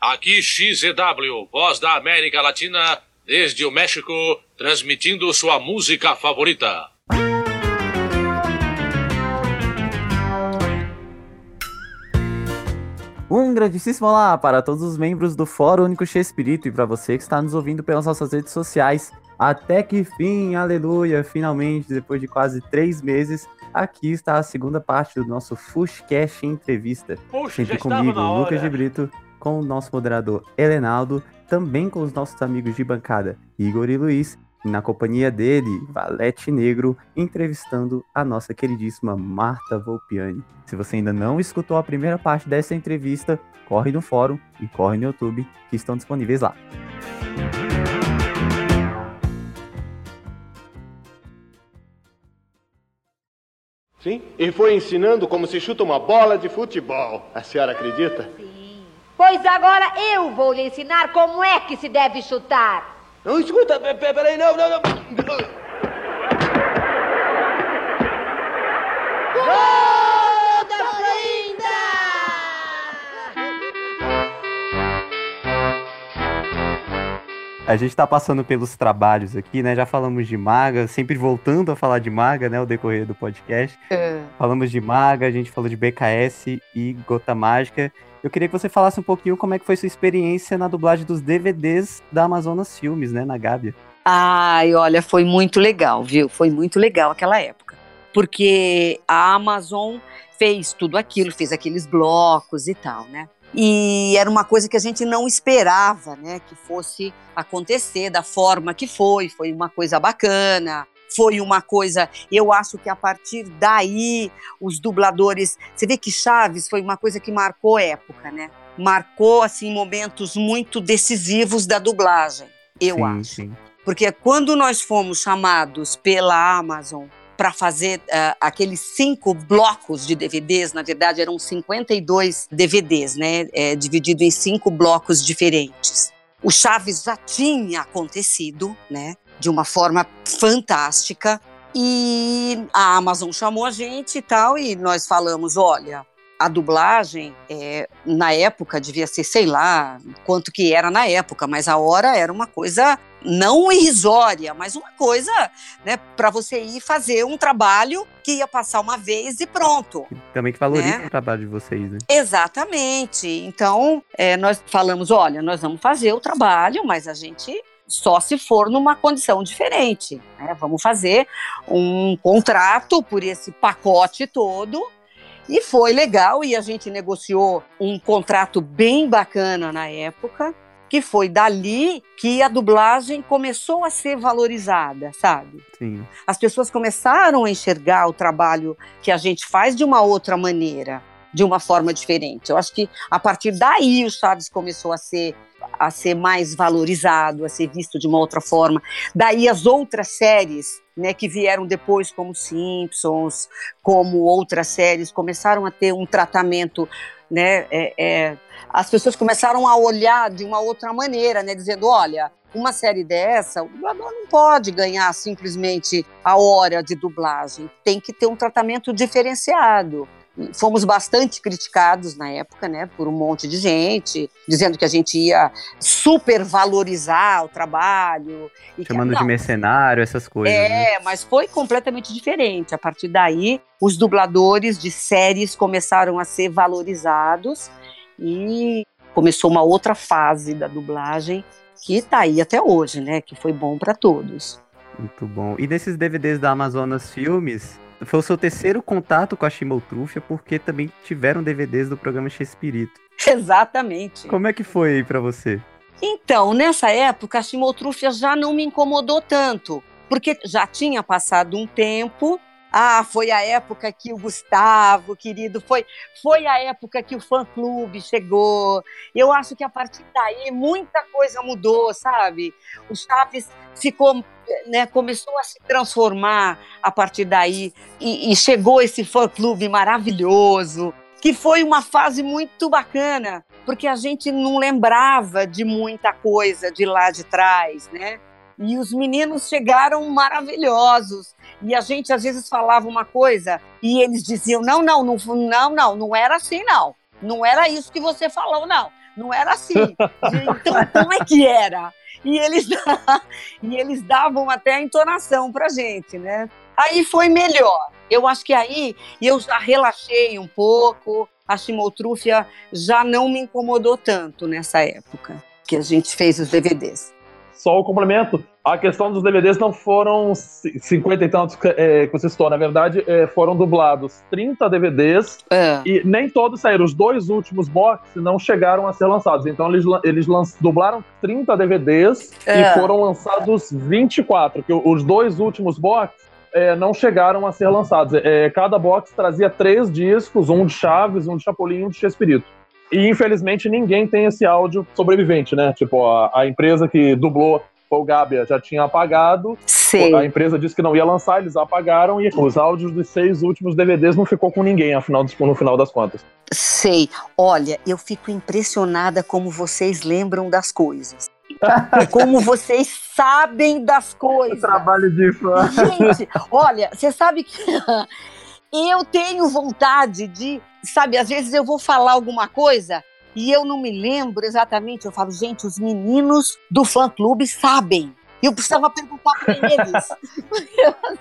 Aqui XZW, voz da América Latina, desde o México, transmitindo sua música favorita. Um grandíssimo olá para todos os membros do Fórum Único Espírito e para você que está nos ouvindo pelas nossas redes sociais. Até que fim, aleluia! Finalmente, depois de quase três meses, aqui está a segunda parte do nosso Fushcast Entrevista. Puxa, Sempre comigo, Lucas de Brito, com o nosso moderador Helenaldo, também com os nossos amigos de bancada Igor e Luiz, na companhia dele, Valete Negro, entrevistando a nossa queridíssima Marta Volpiani. Se você ainda não escutou a primeira parte dessa entrevista, corre no fórum e corre no YouTube, que estão disponíveis lá. Sim, e foi ensinando como se chuta uma bola de futebol. A senhora acredita? Sim. Pois agora eu vou lhe ensinar como é que se deve chutar. Não, escuta, pe- pe- peraí, não, não, não. Gol da Florinda! A gente tá passando pelos trabalhos aqui, né? Já falamos de Maga, sempre voltando a falar de Maga, né? O decorrer do podcast. Falamos de Maga, a gente falou de BKS e Gota Mágica. Eu queria que você falasse um pouquinho como é que foi sua experiência na dublagem dos DVDs da Amazonas Filmes, né? Na Gábia. Ai, olha, foi muito legal, viu? Foi muito legal aquela época. Porque a Amazon fez tudo aquilo, fez aqueles blocos e tal, né? E era uma coisa que a gente não esperava, né, que fosse acontecer da forma que foi. Foi uma coisa bacana, foi uma coisa. Eu acho que a partir daí os dubladores. Você vê que Chaves foi uma coisa que marcou época, né? Marcou assim momentos muito decisivos da dublagem. Eu sim, acho. Sim. Porque quando nós fomos chamados pela Amazon para fazer uh, aqueles cinco blocos de DVDs, na verdade eram 52 DVDs, né? É, dividido em cinco blocos diferentes. O Chaves já tinha acontecido, né? De uma forma fantástica. E a Amazon chamou a gente e tal, e nós falamos: olha, a dublagem, é, na época, devia ser, sei lá, quanto que era na época, mas a hora era uma coisa não irrisória, mas uma coisa né, para você ir fazer um trabalho que ia passar uma vez e pronto. Também que valoriza né? o trabalho de vocês, né? Exatamente. Então, é, nós falamos: olha, nós vamos fazer o trabalho, mas a gente só se for numa condição diferente. Né? Vamos fazer um contrato por esse pacote todo e foi legal e a gente negociou um contrato bem bacana na época, que foi dali que a dublagem começou a ser valorizada, sabe? Sim. As pessoas começaram a enxergar o trabalho que a gente faz de uma outra maneira, de uma forma diferente. Eu acho que a partir daí o Chaves começou a ser a ser mais valorizado, a ser visto de uma outra forma. Daí as outras séries, né, que vieram depois, como Simpsons, como outras séries, começaram a ter um tratamento, né, é, é, as pessoas começaram a olhar de uma outra maneira, né, dizendo, olha, uma série dessa, o dublador não pode ganhar simplesmente a hora de dublagem, tem que ter um tratamento diferenciado fomos bastante criticados na época, né, por um monte de gente, dizendo que a gente ia supervalorizar o trabalho. Chamando que, de mercenário, essas coisas. É, né? mas foi completamente diferente. A partir daí, os dubladores de séries começaram a ser valorizados e começou uma outra fase da dublagem que está aí até hoje, né, que foi bom para todos. Muito bom. E desses DVDs da Amazonas Filmes, foi o seu terceiro contato com a Chimoltrufia, porque também tiveram DVDs do programa Chespirito. Exatamente. Como é que foi aí pra você? Então, nessa época, a Chimoltrufia já não me incomodou tanto, porque já tinha passado um tempo. Ah, foi a época que o Gustavo, querido, foi, foi a época que o fã-clube chegou. Eu acho que a partir daí muita coisa mudou, sabe? O Chaves ficou né, começou a se transformar a partir daí e, e chegou esse fã-clube maravilhoso, que foi uma fase muito bacana, porque a gente não lembrava de muita coisa de lá de trás, né? E os meninos chegaram maravilhosos. E a gente às vezes falava uma coisa e eles diziam: não, não, não, não, não, não era assim, não. Não era isso que você falou, não. Não era assim. Então, como é que era? E eles, e eles davam até a entonação pra gente, né? Aí foi melhor. Eu acho que aí eu já relaxei um pouco, a chimotrúfia já não me incomodou tanto nessa época que a gente fez os DVDs. Só o complemento, a questão dos DVDs não foram 50 e tantos é, que você citou, na verdade é, foram dublados 30 DVDs é. e nem todos saíram. Os dois últimos boxes não chegaram a ser lançados, então eles, eles dublaram 30 DVDs e é. foram lançados 24, que os dois últimos boxes é, não chegaram a ser lançados. É, cada box trazia três discos, um de Chaves, um de Chapolin e um de Chespirito. E infelizmente ninguém tem esse áudio sobrevivente, né? Tipo, a, a empresa que dublou o Gabia já tinha apagado. Sim. A empresa disse que não ia lançar, eles apagaram e os áudios dos seis últimos DVDs não ficou com ninguém afinal, no final das contas. Sei. Olha, eu fico impressionada como vocês lembram das coisas. Como vocês sabem das coisas. trabalho de fã. Gente, olha, você sabe que eu tenho vontade de, sabe, às vezes eu vou falar alguma coisa e eu não me lembro exatamente. Eu falo, gente, os meninos do fã-clube sabem. Eu precisava perguntar para eles.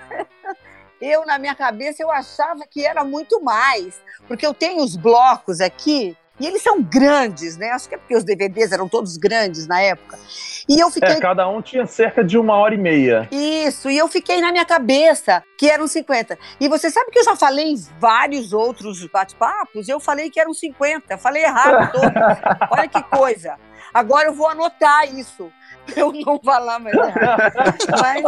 eu, na minha cabeça, eu achava que era muito mais. Porque eu tenho os blocos aqui e eles são grandes, né? Acho que é porque os DVDs eram todos grandes na época. E eu fiquei. É, cada um tinha cerca de uma hora e meia. Isso, e eu fiquei na minha cabeça que eram 50. E você sabe que eu já falei em vários outros bate-papos, eu falei que eram 50. Falei errado todos. Olha que coisa. Agora eu vou anotar isso. Eu não falar mais errado. Mas...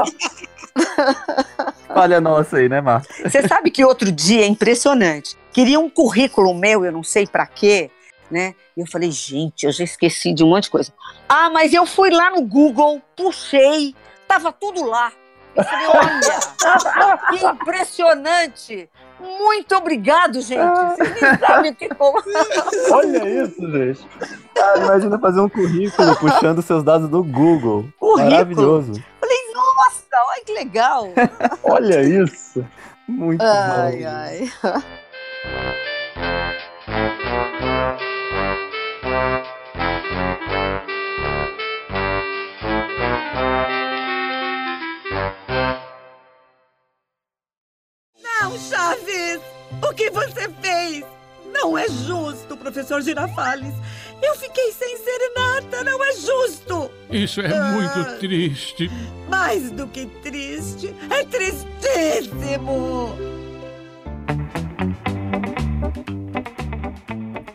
Falha nossa aí, né, Marcia? Você sabe que outro dia é impressionante. Queria um currículo meu, eu não sei para quê né? E eu falei, gente, eu já esqueci de um monte de coisa. Ah, mas eu fui lá no Google, puxei, tava tudo lá. Eu falei, olha, que impressionante! Muito obrigado, gente. Vocês sabem que Olha isso, gente. Ah, imagina fazer um currículo puxando seus dados do Google. Currículo? Maravilhoso. Falei, nossa, olha que legal. olha isso. Muito ai, bom. Ai, ai. Chaves! O que você fez? Não é justo, professor Girafales. Eu fiquei sem serenata, não é justo. Isso é ah, muito triste. Mais do que triste, é tristíssimo.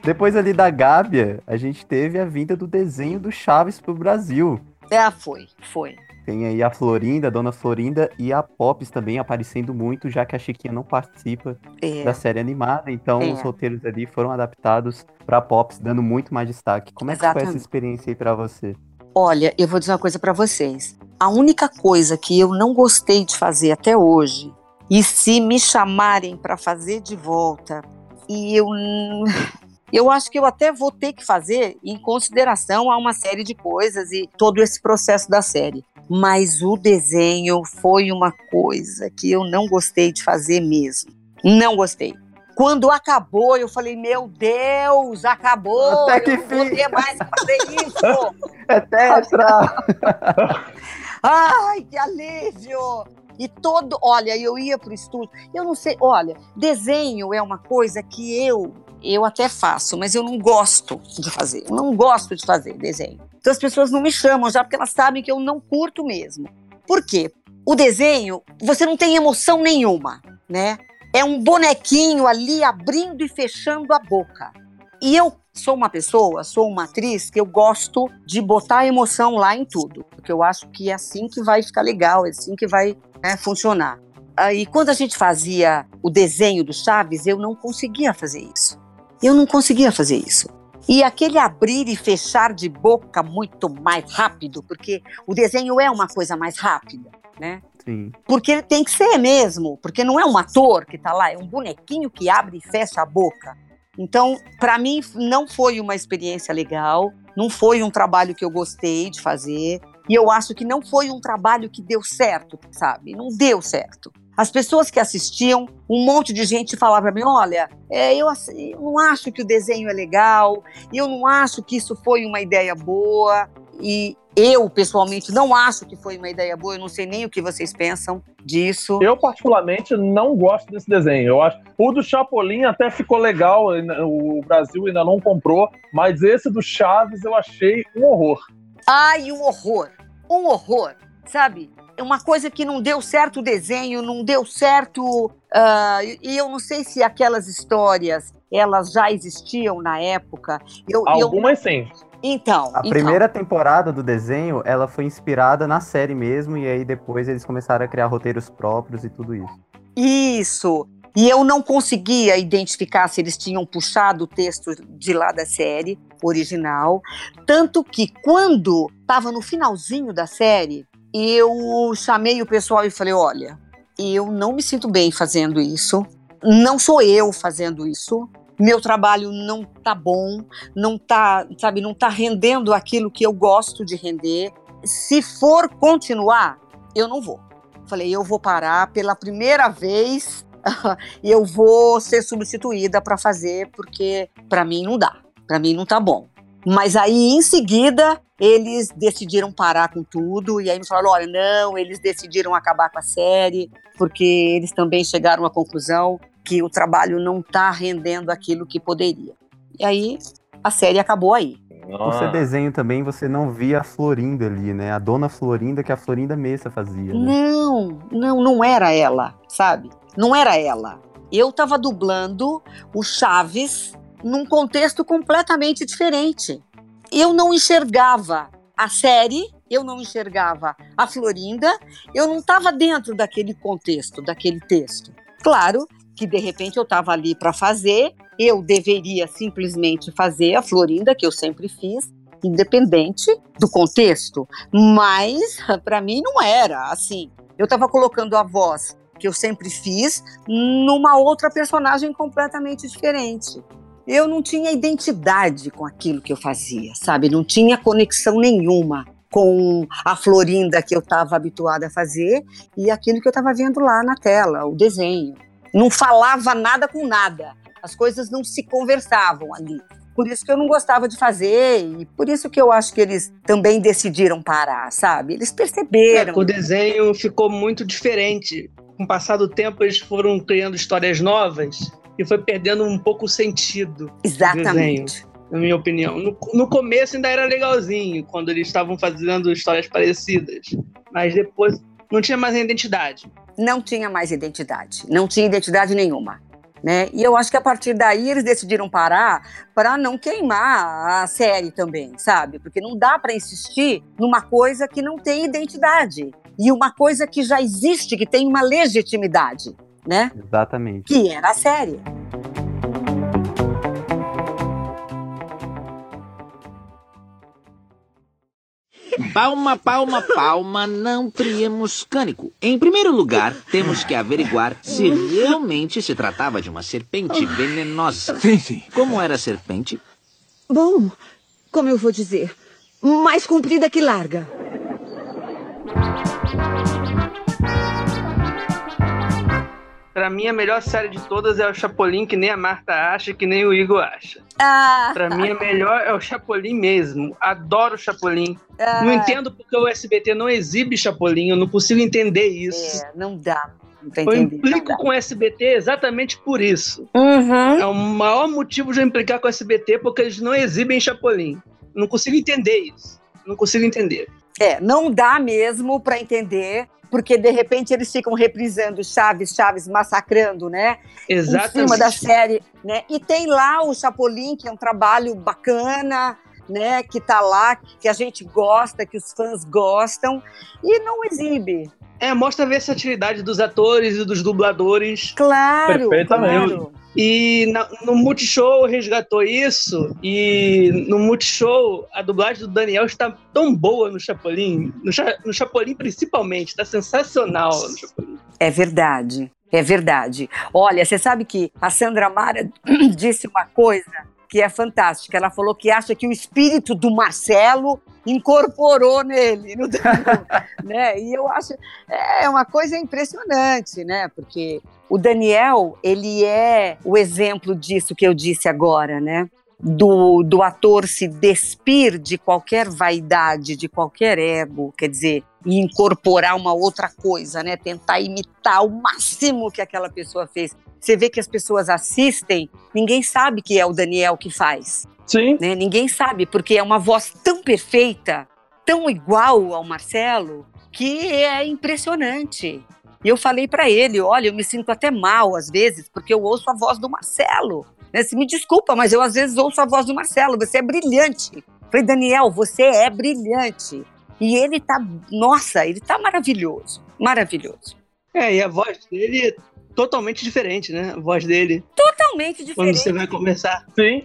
Depois ali da Gábia, a gente teve a vinda do desenho do Chaves pro Brasil. É, foi, foi. Tem aí a Florinda, a Dona Florinda e a Pops também aparecendo muito, já que a Chiquinha não participa é. da série animada, então é. os roteiros ali foram adaptados para Pops, dando muito mais destaque. Como é que foi essa experiência aí para você? Olha, eu vou dizer uma coisa para vocês. A única coisa que eu não gostei de fazer até hoje, e se me chamarem para fazer de volta, e eu eu acho que eu até vou ter que fazer em consideração a uma série de coisas e todo esse processo da série mas o desenho foi uma coisa que eu não gostei de fazer mesmo. Não gostei. Quando acabou, eu falei, meu Deus, acabou! Até que eu não vou mais fazer isso! é tetra! Ai, que alívio! E todo, olha, eu ia pro estúdio, eu não sei, olha, desenho é uma coisa que eu, eu até faço, mas eu não gosto de fazer. Eu não gosto de fazer desenho. Então as pessoas não me chamam já porque elas sabem que eu não curto mesmo. Por quê? O desenho, você não tem emoção nenhuma, né? É um bonequinho ali abrindo e fechando a boca. E eu sou uma pessoa, sou uma atriz que eu gosto de botar emoção lá em tudo, porque eu acho que é assim que vai ficar legal, é assim que vai né, funcionar. E quando a gente fazia o desenho do Chaves, eu não conseguia fazer isso. Eu não conseguia fazer isso. E aquele abrir e fechar de boca muito mais rápido, porque o desenho é uma coisa mais rápida, né? Sim. Porque tem que ser mesmo, porque não é um ator que está lá, é um bonequinho que abre e fecha a boca. Então, para mim, não foi uma experiência legal, não foi um trabalho que eu gostei de fazer, e eu acho que não foi um trabalho que deu certo, sabe? Não deu certo. As pessoas que assistiam, um monte de gente falava para mim: olha, é, eu, eu não acho que o desenho é legal, eu não acho que isso foi uma ideia boa. E eu, pessoalmente, não acho que foi uma ideia boa, eu não sei nem o que vocês pensam disso. Eu, particularmente, não gosto desse desenho. Eu acho o do Chapolin até ficou legal, o Brasil ainda não comprou, mas esse do Chaves eu achei um horror. Ai, um horror! Um horror, sabe? É uma coisa que não deu certo o desenho, não deu certo. Uh, e eu não sei se aquelas histórias elas já existiam na época. Eu, Algumas eu... sim. Então. A então. primeira temporada do desenho, ela foi inspirada na série mesmo, e aí depois eles começaram a criar roteiros próprios e tudo isso. Isso. E eu não conseguia identificar se eles tinham puxado o texto de lá da série original. Tanto que quando estava no finalzinho da série, eu chamei o pessoal e falei: olha, eu não me sinto bem fazendo isso. Não sou eu fazendo isso meu trabalho não tá bom, não tá, sabe, não tá rendendo aquilo que eu gosto de render. Se for continuar, eu não vou. Falei, eu vou parar pela primeira vez eu vou ser substituída para fazer porque para mim não dá, para mim não tá bom. Mas aí em seguida eles decidiram parar com tudo e aí me falaram, olha, não, eles decidiram acabar com a série porque eles também chegaram à conclusão que o trabalho não está rendendo aquilo que poderia. E aí a série acabou aí. Você ah. desenho também, você não via a Florinda ali, né? A dona Florinda que a Florinda Mesa fazia. Né? Não, não, não era ela, sabe? Não era ela. Eu estava dublando o Chaves num contexto completamente diferente. Eu não enxergava a série, eu não enxergava a Florinda, eu não estava dentro daquele contexto, daquele texto. Claro que de repente eu estava ali para fazer, eu deveria simplesmente fazer a Florinda, que eu sempre fiz, independente do contexto, mas para mim não era assim. Eu estava colocando a voz que eu sempre fiz numa outra personagem completamente diferente. Eu não tinha identidade com aquilo que eu fazia, sabe? Não tinha conexão nenhuma com a Florinda que eu estava habituada a fazer e aquilo que eu estava vendo lá na tela, o desenho não falava nada com nada. As coisas não se conversavam ali. Por isso que eu não gostava de fazer e por isso que eu acho que eles também decidiram parar, sabe? Eles perceberam. É, o desenho ficou muito diferente. Com o passar do tempo, eles foram criando histórias novas e foi perdendo um pouco o sentido. Exatamente. Desenho, na minha opinião. No, no começo ainda era legalzinho, quando eles estavam fazendo histórias parecidas. Mas depois não tinha mais identidade não tinha mais identidade, não tinha identidade nenhuma. Né? E eu acho que a partir daí eles decidiram parar para não queimar a série também, sabe? Porque não dá para insistir numa coisa que não tem identidade e uma coisa que já existe, que tem uma legitimidade, né? Exatamente. Que era a série. Palma, palma, palma, não criemos cânico. Em primeiro lugar, temos que averiguar se realmente se tratava de uma serpente venenosa. Sim, sim. Como era a serpente? Bom, como eu vou dizer, mais comprida que larga. Pra mim, a melhor série de todas é o Chapolin, que nem a Marta acha, que nem o Igor acha. Ah. Pra mim, a melhor é o Chapolin mesmo. Adoro o Chapolin. Ah. Não entendo porque o SBT não exibe Chapolin, eu não consigo entender isso. É, não dá. eu implico com o SBT exatamente por isso. Uhum. É o maior motivo de eu implicar com o SBT porque eles não exibem Chapolin. Não consigo entender isso. Não consigo entender. É, não dá mesmo para entender porque de repente eles ficam reprisando Chaves, Chaves massacrando, né? Exatamente. Em cima da série, né? E tem lá o Chapolin, que é um trabalho bacana, né? Que tá lá, que a gente gosta, que os fãs gostam, e não exibe. É, mostra a versatilidade dos atores e dos dubladores. Claro, Perfeitamente. claro. E na, no Multishow resgatou isso, e no Multishow a dublagem do Daniel está tão boa no Chapolin, no, no Chapolin principalmente, está sensacional no Chapolin. É verdade, é verdade. Olha, você sabe que a Sandra Mara disse uma coisa que é fantástica. Ela falou que acha que o espírito do Marcelo incorporou nele, no né? E eu acho é uma coisa impressionante, né? Porque o Daniel, ele é o exemplo disso que eu disse agora, né? Do, do ator se despir de qualquer vaidade, de qualquer ego, quer dizer, e incorporar uma outra coisa, né? Tentar imitar o máximo que aquela pessoa fez. Você vê que as pessoas assistem, ninguém sabe que é o Daniel que faz. Sim. Né? Ninguém sabe, porque é uma voz tão perfeita, tão igual ao Marcelo, que é impressionante. E eu falei para ele: olha, eu me sinto até mal às vezes, porque eu ouço a voz do Marcelo. Né? Se me desculpa, mas eu às vezes ouço a voz do Marcelo. Você é brilhante. Eu falei, Daniel, você é brilhante. E ele tá, nossa, ele tá maravilhoso. Maravilhoso. É, e a voz dele é totalmente diferente, né? A voz dele. Totalmente diferente. Quando você vai conversar. Sim.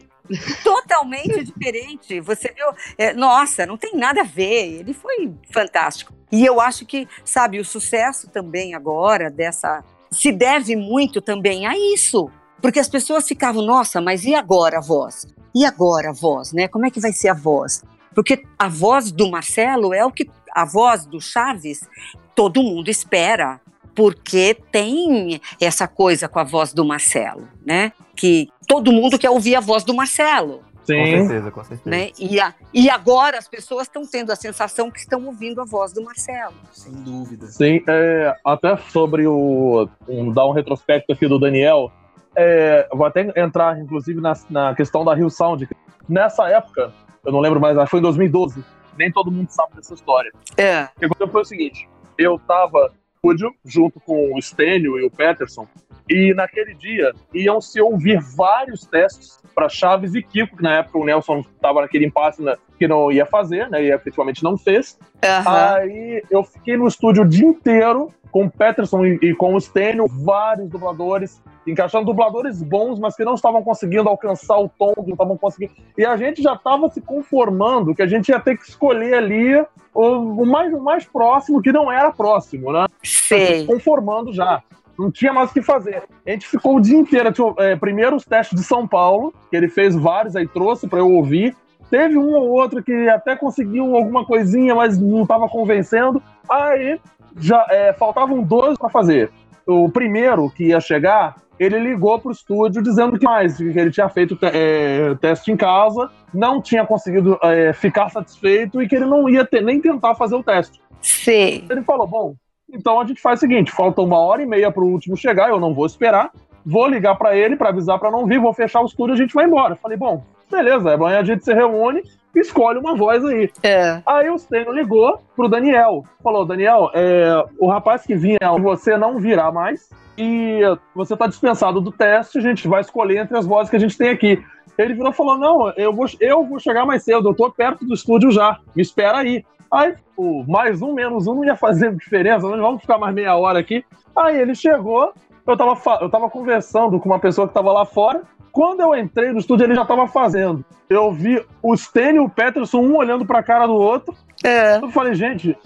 Totalmente diferente. Você viu? É, nossa, não tem nada a ver. Ele foi fantástico. E eu acho que, sabe, o sucesso também agora dessa. se deve muito também a isso. Porque as pessoas ficavam, nossa, mas e agora a voz? E agora a voz, né? Como é que vai ser a voz? Porque a voz do Marcelo é o que. A voz do Chaves, todo mundo espera porque tem essa coisa com a voz do Marcelo, né? Que todo mundo quer ouvir a voz do Marcelo. Sim. Com certeza, com certeza. Né? E, a, e agora as pessoas estão tendo a sensação que estão ouvindo a voz do Marcelo. Sem dúvida. Sim, é, até sobre o. Um, dar um retrospecto aqui do Daniel. É, vou até entrar, inclusive, na, na questão da Rio Sound. Nessa época, eu não lembro mais, acho que foi em 2012. Nem todo mundo sabe dessa história. É. O que aconteceu foi o seguinte: eu tava estúdio, junto com o Stênio e o Peterson. E naquele dia iam se ouvir vários testes para Chaves e Kiko, que na época o Nelson estava naquele impasse né, que não ia fazer, né? E efetivamente não fez. Uhum. Aí eu fiquei no estúdio o dia inteiro com o Peterson e, e com o Stênio, vários dubladores, encaixando dubladores bons, mas que não estavam conseguindo alcançar o tom, não estavam conseguindo. E a gente já estava se conformando que a gente ia ter que escolher ali o, o, mais, o mais próximo, que não era próximo, né? Sei. Conformando já. Não tinha mais o que fazer. A gente ficou o dia inteiro. Tipo, é, primeiro os testes de São Paulo, que ele fez vários, aí trouxe para eu ouvir. Teve um ou outro que até conseguiu alguma coisinha, mas não estava convencendo. Aí já é, faltavam dois para fazer. O primeiro que ia chegar, ele ligou para o estúdio dizendo que mais, que ele tinha feito é, teste em casa, não tinha conseguido é, ficar satisfeito e que ele não ia ter, nem tentar fazer o teste. Sim. Ele falou: bom, então a gente faz o seguinte: falta uma hora e meia para o último chegar, eu não vou esperar, vou ligar para ele para avisar para não vir, vou fechar o estúdio e a gente vai embora. falei: bom, beleza, amanhã a gente se reúne escolhe uma voz aí. É. Aí o Stênio ligou pro Daniel. Falou, Daniel, é, o rapaz que vinha, você não virá mais. E você tá dispensado do teste, a gente vai escolher entre as vozes que a gente tem aqui. Ele virou e falou: Não, eu vou, eu vou chegar mais cedo, eu tô perto do estúdio já, me espera aí. Aí, pô, mais um, menos um não ia fazer diferença, não vamos ficar mais meia hora aqui. Aí ele chegou, eu tava, eu tava conversando com uma pessoa que tava lá fora, quando eu entrei no estúdio, ele já estava fazendo. Eu vi o Stênio e o Peterson, um olhando para a cara do outro. É. Eu falei, gente,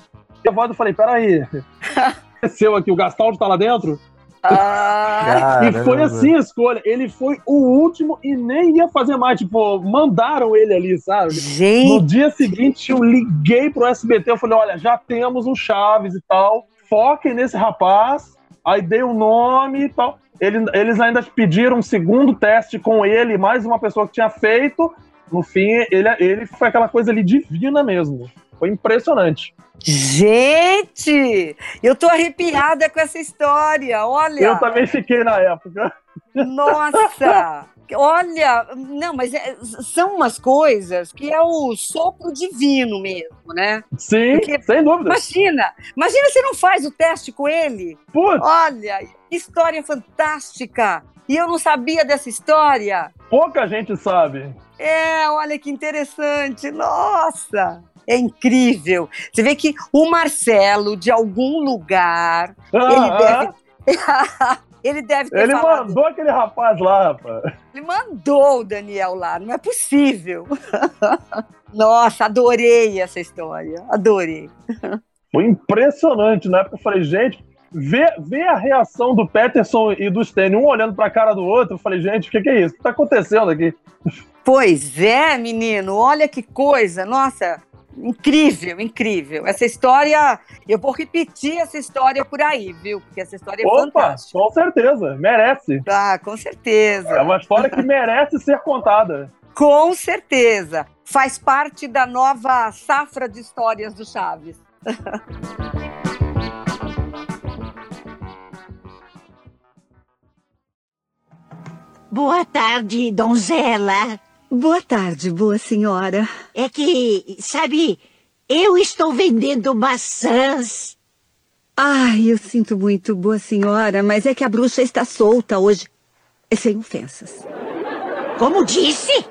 eu volto e falei, peraí. Desceu aqui, o Gastaldo tá lá dentro? Ah, e foi assim a escolha. Ele foi o último e nem ia fazer mais. Tipo, mandaram ele ali, sabe? Gente. No dia seguinte, eu liguei pro SBT. Eu falei: olha, já temos o Chaves e tal. Foquem nesse rapaz. Aí dei o nome e tal. Ele, eles ainda pediram um segundo teste com ele, mais uma pessoa que tinha feito. No fim, ele, ele foi aquela coisa ali divina mesmo. Foi impressionante. Gente, eu tô arrepiada com essa história, olha. Eu também fiquei na época. Nossa! Olha, não, mas é, são umas coisas que é o sopro divino mesmo, né? Sim, Porque, sem dúvida. Imagina, imagina você não faz o teste com ele. Putz. Olha, que história fantástica. E eu não sabia dessa história. Pouca gente sabe. É, olha que interessante. Nossa! É incrível. Você vê que o Marcelo, de algum lugar, ah, ele deve. Ele deve ter Ele falado... mandou aquele rapaz lá, rapaz. Ele mandou o Daniel lá, não é possível. Nossa, adorei essa história, adorei. Foi impressionante, na época eu falei, gente, ver, ver a reação do Peterson e do Stênio, um olhando pra cara do outro, eu falei, gente, o que, que é isso? O que tá acontecendo aqui? Pois é, menino, olha que coisa, nossa, incrível, incrível. Essa história, eu vou repetir essa história por aí, viu? Porque essa história é Opa, fantástica. com certeza, merece. Ah, com certeza. É uma história que merece ser contada. Com certeza. Faz parte da nova safra de histórias do Chaves. Boa tarde, donzela. Boa tarde, boa senhora. É que, sabe, eu estou vendendo maçãs. Ai, eu sinto muito, boa senhora, mas é que a bruxa está solta hoje. É sem ofensas. Como disse?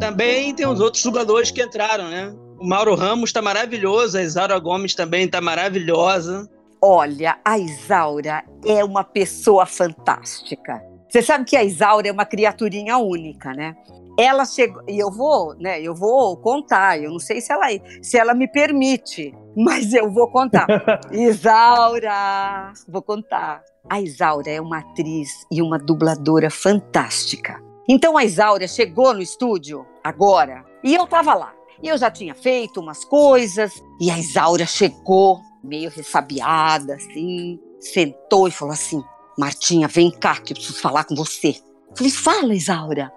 Também tem os outros jogadores que entraram, né? O Mauro Ramos tá maravilhoso, a Isaura Gomes também tá maravilhosa. Olha, a Isaura é uma pessoa fantástica. Você sabe que a Isaura é uma criaturinha única, né? Ela chegou, e eu vou, né? Eu vou contar. Eu não sei se ela, se ela me permite, mas eu vou contar. Isaura, vou contar. A Isaura é uma atriz e uma dubladora fantástica. Então a Isaura chegou no estúdio agora e eu tava lá. E eu já tinha feito umas coisas e a Isaura chegou meio ressabiada, assim, sentou e falou assim: Martinha, vem cá que eu preciso falar com você. Eu falei: Fala, Isaura.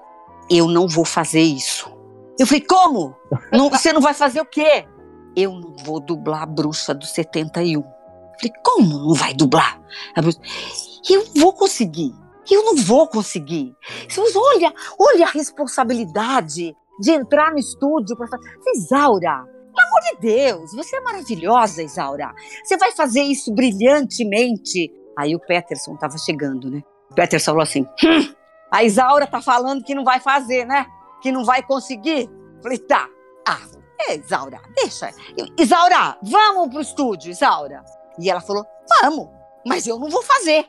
Eu não vou fazer isso. Eu falei: Como? Não, você não vai fazer o quê? Eu não vou dublar a bruxa do 71. Eu falei: Como não vai dublar? A bruxa? Eu vou conseguir. Eu não vou conseguir. Mas olha, olha a responsabilidade de entrar no estúdio para fazer. Isaura, pelo amor de Deus, você é maravilhosa, Isaura. Você vai fazer isso brilhantemente. Aí o Peterson estava chegando, né? O Peterson falou assim: hum, a Isaura tá falando que não vai fazer, né? Que não vai conseguir. Falei, tá. Ah, é, Isaura, deixa. Isaura, vamos pro estúdio, Isaura. E ela falou: vamos mas eu não vou fazer.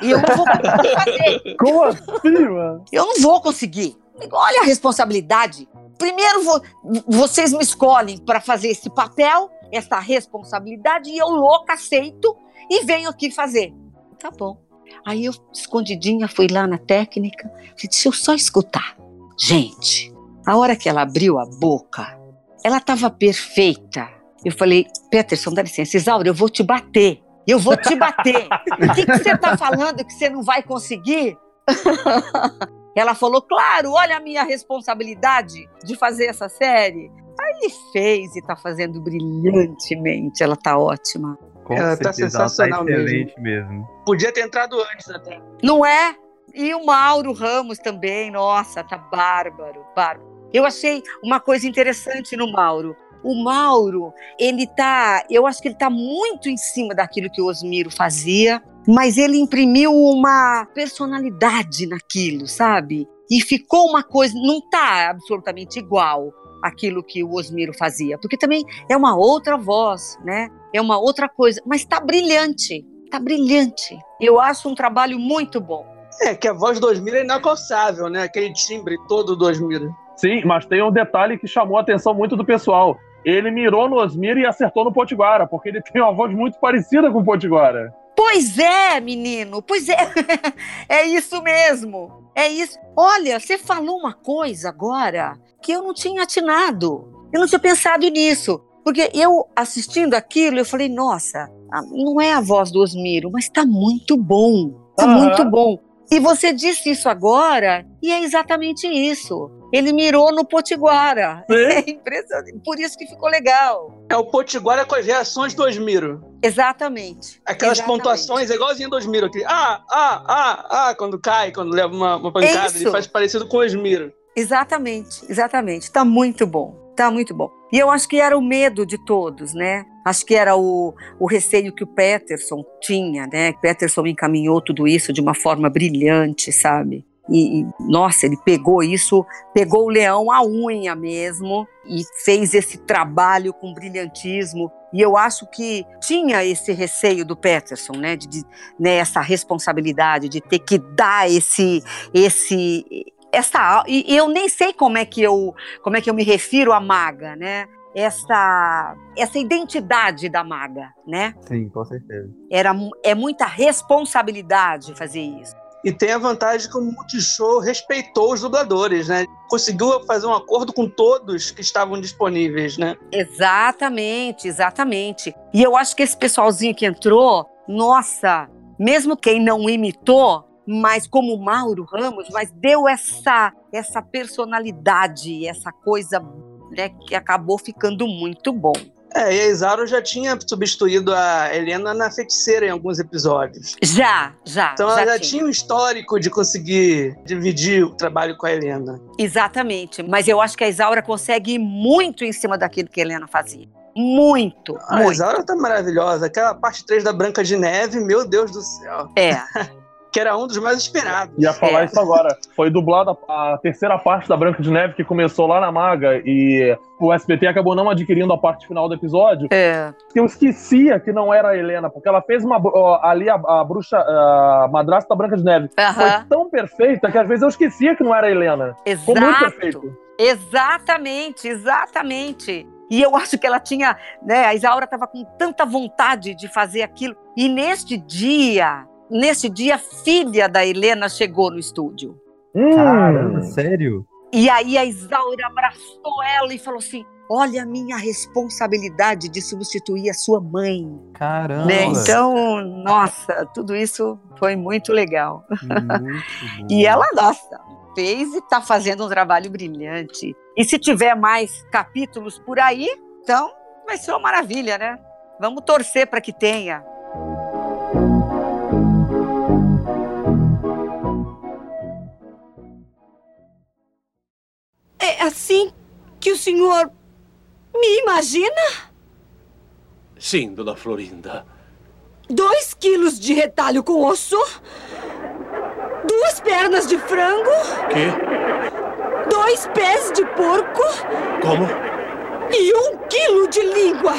E eu não vou conseguir fazer. Como assim, mano? Eu não vou conseguir. Olha a responsabilidade. Primeiro vo vocês me escolhem para fazer esse papel, essa responsabilidade, e eu louca aceito e venho aqui fazer. Tá bom. Aí eu, escondidinha, fui lá na técnica, falei, deixa eu só escutar. Gente, a hora que ela abriu a boca, ela estava perfeita. Eu falei, Peterson, dá licença, Isaura, eu vou te bater. Eu vou te bater. O que, que você está falando que você não vai conseguir? Ela falou, claro, olha a minha responsabilidade de fazer essa série. Aí fez e está fazendo brilhantemente. Ela está ótima. Com ela tá sensacional tá excelente mesmo. mesmo. Podia ter entrado antes até. Não é? E o Mauro Ramos também, nossa, tá bárbaro, bárbaro. Eu achei uma coisa interessante no Mauro. O Mauro, ele tá, eu acho que ele tá muito em cima daquilo que o Osmiro fazia, mas ele imprimiu uma personalidade naquilo, sabe? E ficou uma coisa, não tá absolutamente igual aquilo que o Osmiro fazia, porque também é uma outra voz, né? É uma outra coisa, mas tá brilhante, tá brilhante. Eu acho um trabalho muito bom. É, que a voz do Osmiro é inalcançável, né? Aquele timbre todo do Osmiro. Sim, mas tem um detalhe que chamou a atenção muito do pessoal ele mirou no Osmir e acertou no Potiguara, porque ele tem uma voz muito parecida com o Potiguara. Pois é, menino, pois é. é isso mesmo. É isso. Olha, você falou uma coisa agora que eu não tinha atinado. Eu não tinha pensado nisso. Porque eu, assistindo aquilo, eu falei, nossa, não é a voz do Osmiro, mas tá muito bom. Tá uhum. muito bom. E você disse isso agora, e é exatamente isso. Ele mirou no Potiguara. É impressionante. Por isso que ficou legal. É o Potiguara com as reações do Osmiro. Exatamente. Aquelas Exatamente. pontuações, é igualzinho do Osmiro. Aquele, ah, ah, ah, ah, quando cai, quando leva uma, uma pancada, ele faz parecido com o Osmiro. Exatamente, exatamente. Tá muito bom. Tá muito bom. E eu acho que era o medo de todos, né? Acho que era o, o receio que o Peterson tinha, né? Peterson encaminhou tudo isso de uma forma brilhante, sabe? E, nossa, ele pegou isso, pegou o leão à unha mesmo e fez esse trabalho com brilhantismo. E eu acho que tinha esse receio do Peterson, né, de, de né, essa responsabilidade de ter que dar esse, esse, essa, e eu nem sei como é que eu, como é que eu me refiro à maga, né? Essa, essa identidade da maga, né? Sim, com certeza. Era, é muita responsabilidade fazer isso. E tem a vantagem que o Multishow respeitou os dubladores, né? Conseguiu fazer um acordo com todos que estavam disponíveis, né? Exatamente, exatamente. E eu acho que esse pessoalzinho que entrou, nossa, mesmo quem não imitou, mas como o Mauro Ramos, mas deu essa essa personalidade, essa coisa né, que acabou ficando muito bom. É, e a Isauro já tinha substituído a Helena na feiticeira em alguns episódios. Já, já. Então já ela já tinha. tinha um histórico de conseguir dividir o trabalho com a Helena. Exatamente. Mas eu acho que a Isaura consegue ir muito em cima daquilo que a Helena fazia. Muito, a muito. A Isaura tá maravilhosa. Aquela parte 3 da Branca de Neve, meu Deus do céu. É. que era um dos mais esperados. Ia falar é. isso agora. Foi dublada a terceira parte da Branca de Neve, que começou lá na Maga, e o SBT acabou não adquirindo a parte final do episódio. É. Eu esquecia que não era a Helena, porque ela fez uma, ali a, a bruxa, a madrasta da Branca de Neve. Uh -huh. Foi tão perfeita que às vezes eu esquecia que não era a Helena. Exato. Foi muito perfeito. Exatamente, exatamente. E eu acho que ela tinha, né, a Isaura estava com tanta vontade de fazer aquilo. E neste dia, nesse dia, a filha da Helena chegou no estúdio. Hum. Caramba, sério? E aí a Isaura abraçou ela e falou assim: Olha a minha responsabilidade de substituir a sua mãe. Caramba! Né? Então, nossa, tudo isso foi muito legal. Muito e ela, nossa, fez e está fazendo um trabalho brilhante. E se tiver mais capítulos por aí, então vai ser uma maravilha, né? Vamos torcer para que tenha. É assim que o senhor me imagina? Sim, dona Florinda. Dois quilos de retalho com osso? Duas pernas de frango? Quê? Dois pés de porco? Como? E um quilo de língua.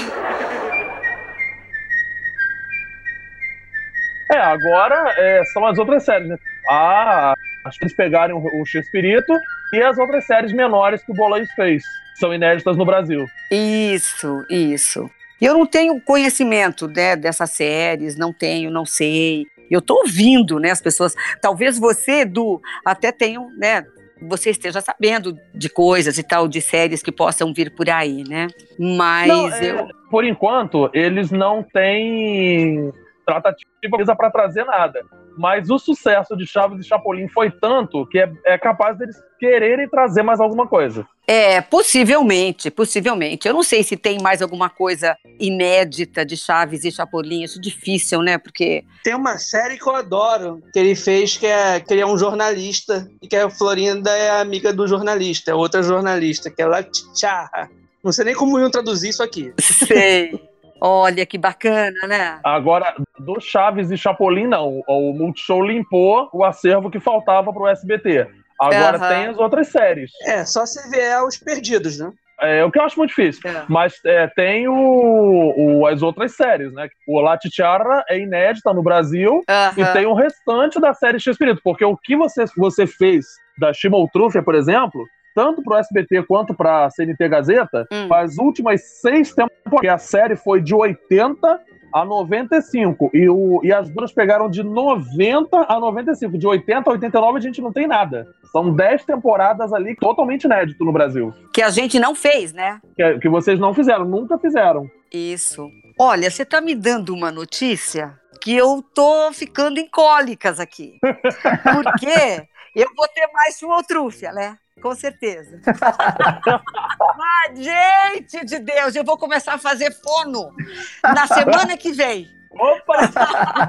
É, agora é, são as outras séries, né? Ah, acho que eles pegaram o X-Espírito e as outras séries menores que o Bolanhos fez. São inéditas no Brasil. Isso, isso. Eu não tenho conhecimento né, dessas séries, não tenho, não sei. Eu estou ouvindo, né, as pessoas. Talvez você, Edu, até tenha, né, você esteja sabendo de coisas e tal, de séries que possam vir por aí, né? Mas não, é, eu. Por enquanto, eles não têm tratativa para trazer nada. Mas o sucesso de Chaves e Chapolin foi tanto que é, é, capaz deles quererem trazer mais alguma coisa. É, possivelmente, possivelmente. Eu não sei se tem mais alguma coisa inédita de Chaves e Chapolin. Isso é difícil, né? Porque. Tem uma série que eu adoro, que ele fez, que, é, que ele é um jornalista, e que a Florinda é amiga do jornalista, é outra jornalista, que é La Tcharra. Não sei nem como iam traduzir isso aqui. Sei. Olha que bacana, né? Agora, do Chaves e Chapolin, não. O Multishow limpou o acervo que faltava pro SBT. Agora uhum. tem as outras séries. É, só se vier os perdidos, né? É o que eu acho muito difícil. É. Mas é, tem o, o, as outras séries, né? O La Tichara é inédita no Brasil uhum. e tem o restante da série X-Espírito. Porque o que você, você fez da Chimoltrufia, por exemplo, tanto para o SBT quanto para a CNT Gazeta, hum. as últimas seis temporadas, a série foi de 80 a 95. E, o, e as duas pegaram de 90 a 95. De 80 a 89 a gente não tem nada. São 10 temporadas ali totalmente inédito no Brasil. Que a gente não fez, né? Que, que vocês não fizeram, nunca fizeram. Isso. Olha, você tá me dando uma notícia que eu tô ficando em cólicas aqui. Porque eu vou ter mais uma trúfia, né? Com certeza. Mas, gente de Deus, eu vou começar a fazer fono na semana que vem. Opa!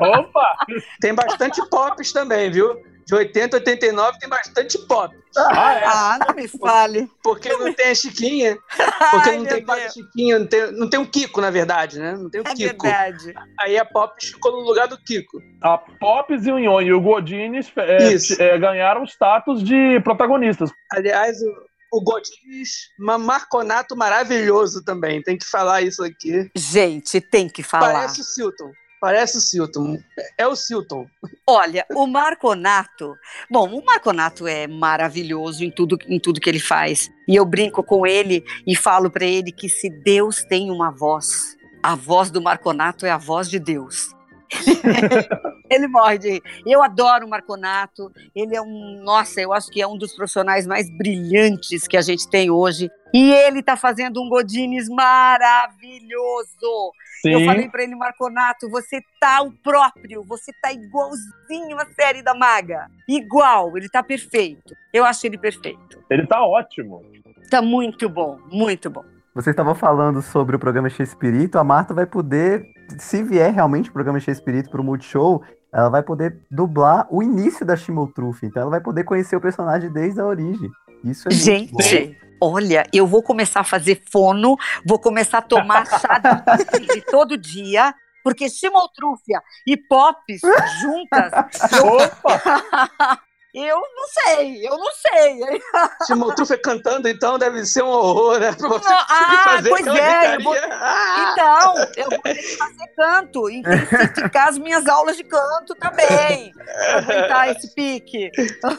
Opa! Tem bastante pops também, viu? De 80 89 tem bastante pop. Ah, é? ah não me fale. Porque não tem a Chiquinha. Porque Ai, não tem quase Chiquinha, não tem, não tem um Kiko, na verdade, né? Não tem o um é Kiko. Verdade. Aí a Pop ficou no lugar do Kiko. A Pops e o Ion e o Godines é, é, ganharam status de protagonistas. Aliás, o, o Godines, um marconato maravilhoso também. Tem que falar isso aqui. Gente, tem que falar. Parece o Silton. Parece o Silton. É o Silton. Olha, o Marconato. Bom, o Marconato é maravilhoso em tudo, em tudo que ele faz. E eu brinco com ele e falo para ele que se Deus tem uma voz, a voz do Marconato é a voz de Deus. ele morre de Eu adoro o Marconato. Ele é um, nossa, eu acho que é um dos profissionais mais brilhantes que a gente tem hoje. E ele está fazendo um Godines maravilhoso. Sim. Eu falei para ele, Marconato, você tá o próprio, você tá igualzinho a série da Maga. Igual, ele tá perfeito. Eu acho ele perfeito. Ele tá ótimo. Tá muito bom, muito bom. Vocês estavam falando sobre o programa X-Espírito, a Marta vai poder, se vier realmente o programa X-Espírito pro Multishow, ela vai poder dublar o início da Shimotruff. Então ela vai poder conhecer o personagem desde a origem. Isso é Gente, muito bom olha, eu vou começar a fazer fono, vou começar a tomar chá de todo dia, porque chimoltrúfia e pops juntas. Opa! Eu não sei, eu não sei. Simon Trufe cantando, então, deve ser um horror, né? Pra você ah, fazer pois é. Eu vou... ah! Então, eu vou ter que fazer canto, intensificar as minhas aulas de canto também, pra aguentar esse pique.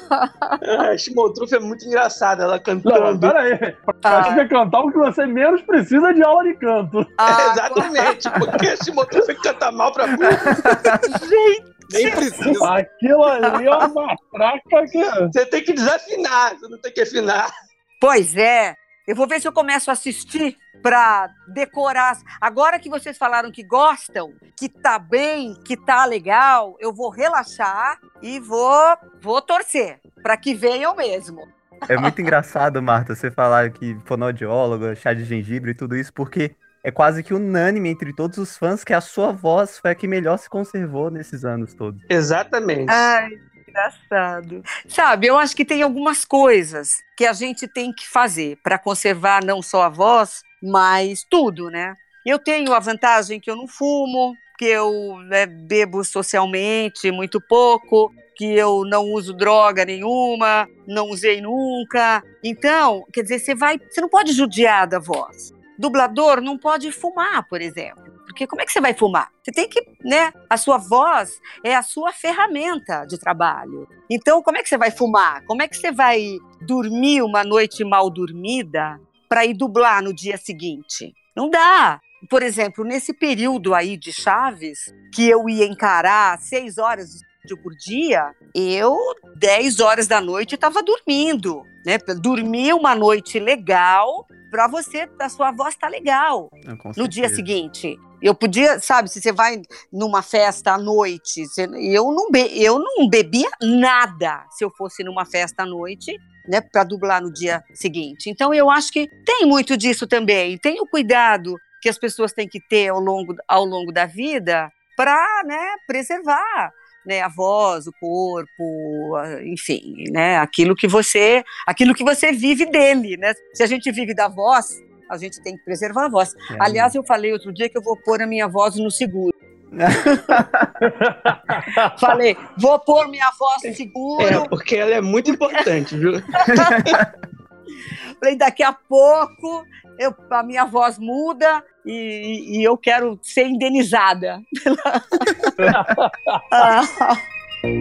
Ah, é muito engraçada, ela cantando. Não, peraí, pra ah. você cantar, o que você menos precisa de aula de canto. Ah, é, exatamente, porque Simon Trufe canta mal pra burro. Gente! Nem precisa. Aquilo ali é uma traca que. Você tem que desafinar, você não tem que afinar. Pois é. Eu vou ver se eu começo a assistir para decorar. Agora que vocês falaram que gostam, que tá bem, que tá legal, eu vou relaxar e vou vou torcer para que venham mesmo. É muito engraçado, Marta, você falar que fonoaudióloga, chá de gengibre e tudo isso, porque é quase que unânime entre todos os fãs que a sua voz foi a que melhor se conservou nesses anos todos. Exatamente. Ai, engraçado. Sabe, eu acho que tem algumas coisas que a gente tem que fazer para conservar não só a voz, mas tudo, né? Eu tenho a vantagem que eu não fumo, que eu né, bebo socialmente muito pouco, que eu não uso droga nenhuma, não usei nunca. Então, quer dizer, você vai, você não pode judiar da voz dublador não pode fumar, por exemplo. Porque como é que você vai fumar? Você tem que, né? A sua voz é a sua ferramenta de trabalho. Então, como é que você vai fumar? Como é que você vai dormir uma noite mal dormida para ir dublar no dia seguinte? Não dá. Por exemplo, nesse período aí de Chaves, que eu ia encarar seis horas de estúdio por dia, eu, dez horas da noite, estava dormindo. Né? Dormir uma noite legal para você, a sua voz tá legal ah, no dia seguinte. Eu podia, sabe, se você vai numa festa à noite, você, eu, não be, eu não bebia nada se eu fosse numa festa à noite, né, para dublar no dia seguinte. Então eu acho que tem muito disso também. Tem o cuidado que as pessoas têm que ter ao longo, ao longo da vida para, né, preservar né, a voz, o corpo, enfim, né, aquilo que você, aquilo que você vive dele, né? Se a gente vive da voz, a gente tem que preservar a voz. É. Aliás, eu falei outro dia que eu vou pôr a minha voz no seguro. Falei, vou pôr minha voz no seguro. É, porque ela é muito importante, viu? Falei, daqui a pouco eu, a minha voz muda e, e eu quero ser indenizada.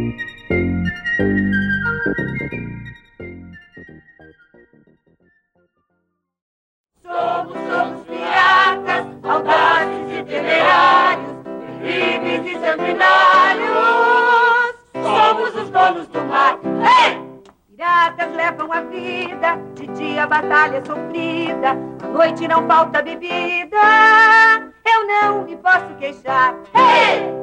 Somos, somos piratas, audazes e temerários, livres e sanguinários. Somos os donos do mar. Ei! Piratas levam a vida, de dia batalha é sofrida, à noite não falta bebida. Eu não me posso queixar. Hey!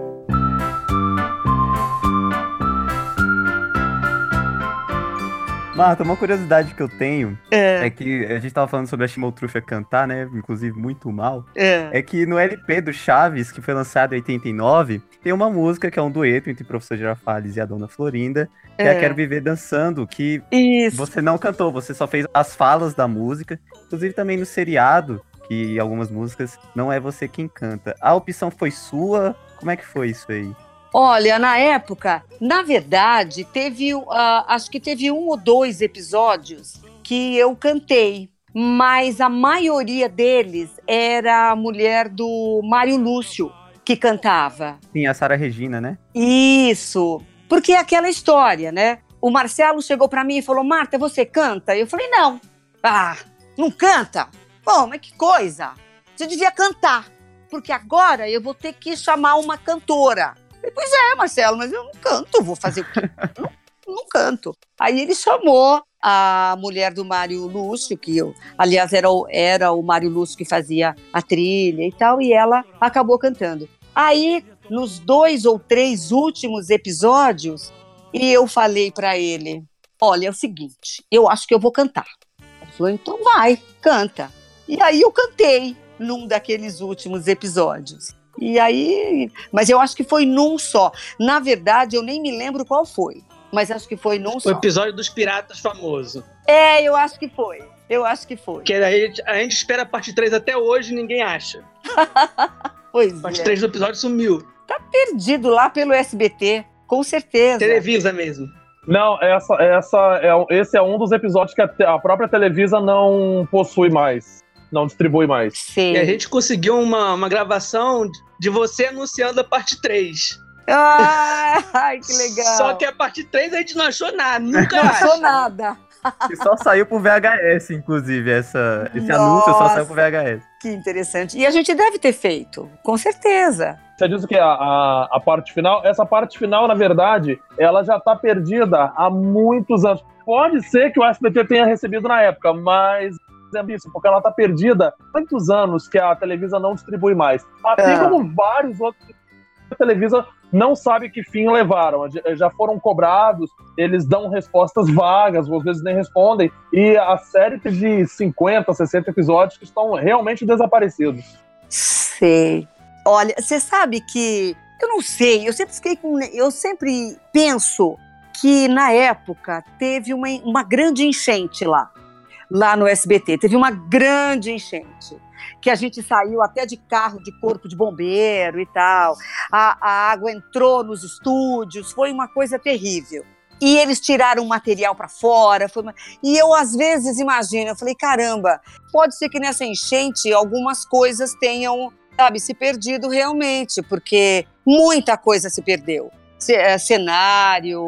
Marta, uma curiosidade que eu tenho é. é, que a gente tava falando sobre a Chimoltrufa cantar, né? Inclusive muito mal. É. é que no LP do Chaves, que foi lançado em 89, tem uma música que é um dueto entre o professor Girafales e a dona Florinda, que é, é Quero Viver Dançando, que Isso. você não cantou, você só fez as falas da música. Inclusive também no seriado, que algumas músicas não é você quem canta. A opção foi sua? Como é que foi isso aí? Olha, na época, na verdade, teve, uh, acho que teve um ou dois episódios que eu cantei, mas a maioria deles era a mulher do Mário Lúcio que cantava. Sim, a Sara Regina, né? Isso, porque é aquela história, né? O Marcelo chegou para mim e falou: Marta, você canta? Eu falei: não. Ah, não canta? Pô, mas que coisa! Você devia cantar, porque agora eu vou ter que chamar uma cantora. Falei, pois é, Marcelo, mas eu não canto, vou fazer o quê? não, não canto. Aí ele chamou a mulher do Mário Lúcio, que eu, aliás, era o, era o Mário Lúcio que fazia a trilha e tal, e ela acabou cantando. Aí, nos dois ou três últimos episódios, e eu falei para ele: Olha, é o seguinte, eu acho que eu vou cantar. Ele falou: Então vai, canta. E aí eu cantei num daqueles últimos episódios. E aí, mas eu acho que foi num só. Na verdade, eu nem me lembro qual foi, mas acho que foi num o só. O episódio dos piratas famoso. É, eu acho que foi. Eu acho que foi. Que a gente, a gente espera a parte 3 até hoje e ninguém acha. pois a parte é. 3 do episódio sumiu. Tá perdido lá pelo SBT, com certeza. Televisa mesmo. Não, essa, essa é, esse é um dos episódios que a, a própria Televisa não possui mais não distribui mais. Sim. E a gente conseguiu uma, uma gravação de você anunciando a parte 3. Ai, que legal. Só que a parte 3 a gente não achou nada, nunca não achou nada. E só saiu pro VHS, inclusive, essa, esse Nossa, anúncio só saiu pro VHS. Que interessante. E a gente deve ter feito, com certeza. Você diz que a, a, a parte final, essa parte final, na verdade, ela já tá perdida há muitos anos. Pode ser que o SBT tenha recebido na época, mas dizendo isso, porque ela está perdida há muitos anos que a Televisa não distribui mais. Assim é. como vários outros a Televisa não sabe que fim levaram. Já foram cobrados, eles dão respostas vagas, às vezes nem respondem. E a série de 50, 60 episódios que estão realmente desaparecidos. Sei. Olha, você sabe que eu não sei, eu sempre fiquei com. Eu sempre penso que na época teve uma, uma grande enchente lá lá no SBT. Teve uma grande enchente, que a gente saiu até de carro de corpo de bombeiro e tal. A, a água entrou nos estúdios, foi uma coisa terrível. E eles tiraram o material para fora. Uma... E eu, às vezes, imagino, eu falei, caramba, pode ser que nessa enchente algumas coisas tenham, sabe, se perdido realmente, porque muita coisa se perdeu. Eh, cenário,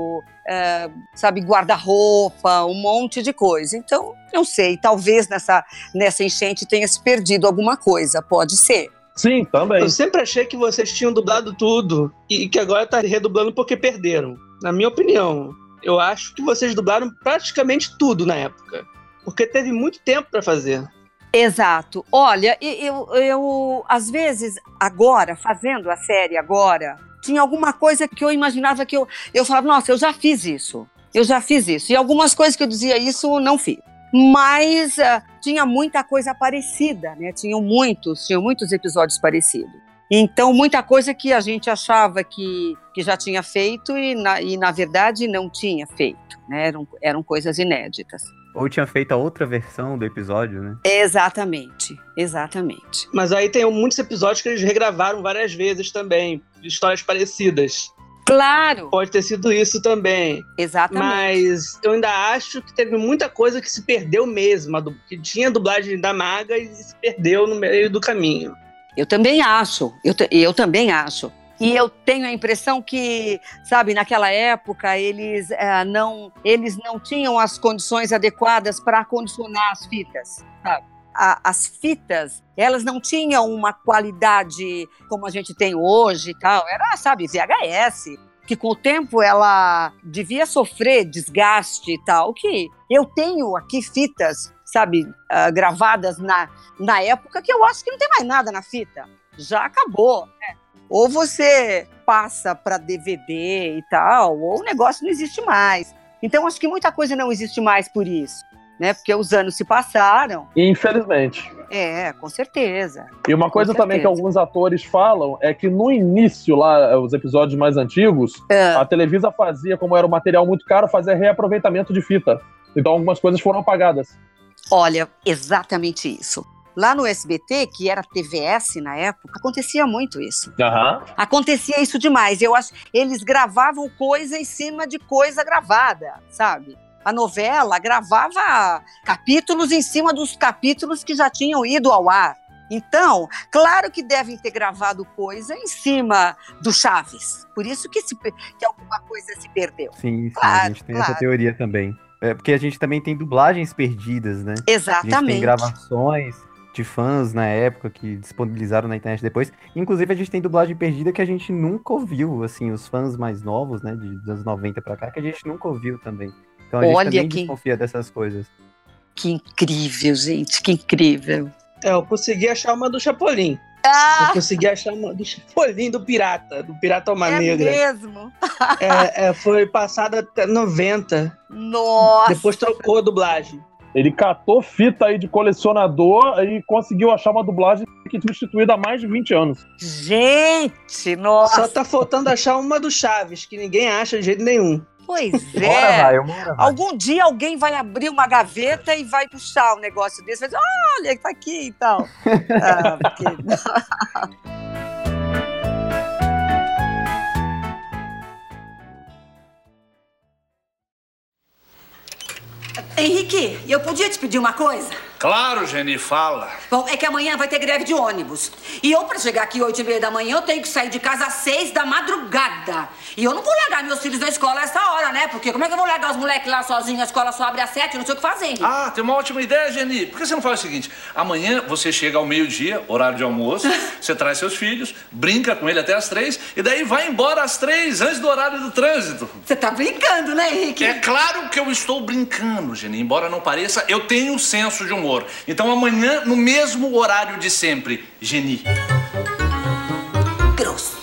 é, sabe, guarda-roupa, um monte de coisa. Então, não sei, talvez nessa, nessa enchente tenha se perdido alguma coisa, pode ser. Sim, também. Eu sempre achei que vocês tinham dublado tudo e que agora tá redublando porque perderam. Na minha opinião, eu acho que vocês dublaram praticamente tudo na época, porque teve muito tempo para fazer. Exato. Olha, eu, eu, eu, às vezes, agora, fazendo a série agora, tinha alguma coisa que eu imaginava que eu. Eu falava, nossa, eu já fiz isso. Eu já fiz isso. E algumas coisas que eu dizia isso, não fiz. Mas uh, tinha muita coisa parecida, né? Tinham muitos, tinham muitos episódios parecidos. Então, muita coisa que a gente achava que, que já tinha feito e na, e, na verdade, não tinha feito. Né? Eram, eram coisas inéditas. Ou tinha feito a outra versão do episódio, né? Exatamente, exatamente. Mas aí tem muitos episódios que eles regravaram várias vezes também, histórias parecidas. Claro! Pode ter sido isso também. Exatamente. Mas eu ainda acho que teve muita coisa que se perdeu mesmo. Que tinha dublagem da Maga e se perdeu no meio do caminho. Eu também acho. Eu, eu também acho. E eu tenho a impressão que, sabe, naquela época eles, é, não, eles não tinham as condições adequadas para condicionar as fitas, sabe? As fitas, elas não tinham uma qualidade como a gente tem hoje e tal. Era, sabe, VHS, que com o tempo ela devia sofrer desgaste e tal. Que eu tenho aqui fitas, sabe, uh, gravadas na, na época que eu acho que não tem mais nada na fita. Já acabou, né? Ou você passa para DVD e tal, ou o negócio não existe mais. Então, acho que muita coisa não existe mais por isso, né? Porque os anos se passaram. Infelizmente. É, com certeza. E uma coisa também que alguns atores falam é que no início, lá, os episódios mais antigos, é. a Televisa fazia, como era um material muito caro, fazia reaproveitamento de fita. Então algumas coisas foram apagadas. Olha, exatamente isso. Lá no SBT, que era TVS na época, acontecia muito isso. Uhum. Acontecia isso demais. Eu acho, eles gravavam coisa em cima de coisa gravada, sabe? A novela gravava capítulos em cima dos capítulos que já tinham ido ao ar. Então, claro que devem ter gravado coisa em cima do Chaves. Por isso que, se, que alguma coisa se perdeu. Sim, sim claro, a gente tem claro. essa teoria também. É, porque a gente também tem dublagens perdidas, né? Exatamente. A gente tem gravações de fãs na época que disponibilizaram na internet depois. Inclusive, a gente tem dublagem perdida que a gente nunca ouviu, assim, os fãs mais novos, né, de, dos anos 90 pra cá, que a gente nunca ouviu também. Então a Olha gente também que... desconfia dessas coisas. Que incrível, gente, que incrível. É, eu consegui achar uma do Chapolin. Ah! Eu consegui achar uma do Chapolin do Pirata, do Pirata Alma é Negra. mesmo? é, é, foi passada até 90. Nossa! Depois trocou a dublagem. Ele catou fita aí de colecionador e conseguiu achar uma dublagem que substituída há mais de 20 anos. Gente, nossa! Só tá faltando achar uma do Chaves, que ninguém acha de jeito nenhum. Pois é. Bora vai, vai. Algum dia alguém vai abrir uma gaveta e vai puxar um negócio desse. Vai dizer, olha, tá aqui e tal. ah, porque... Henrique, eu podia te pedir uma coisa? Claro, Jenny, fala. Bom, é que amanhã vai ter greve de ônibus. E eu, pra chegar aqui oito e meia da manhã, eu tenho que sair de casa às seis da madrugada. E eu não vou largar meus filhos na escola essa hora, né? Porque como é que eu vou largar os moleques lá sozinhos? A escola só abre às sete, eu não sei o que fazer, Henrique. Ah, tem uma ótima ideia, Jenny. Por que você não faz o seguinte? Amanhã você chega ao meio-dia, horário de almoço, você traz seus filhos, brinca com ele até às três, e daí vai embora às três, antes do horário do trânsito. Você tá brincando, né, Henrique? É claro que eu estou brincando, Jenny. Embora não pareça, eu tenho um senso de humor. Então amanhã no mesmo horário de sempre. Geni. Grosso.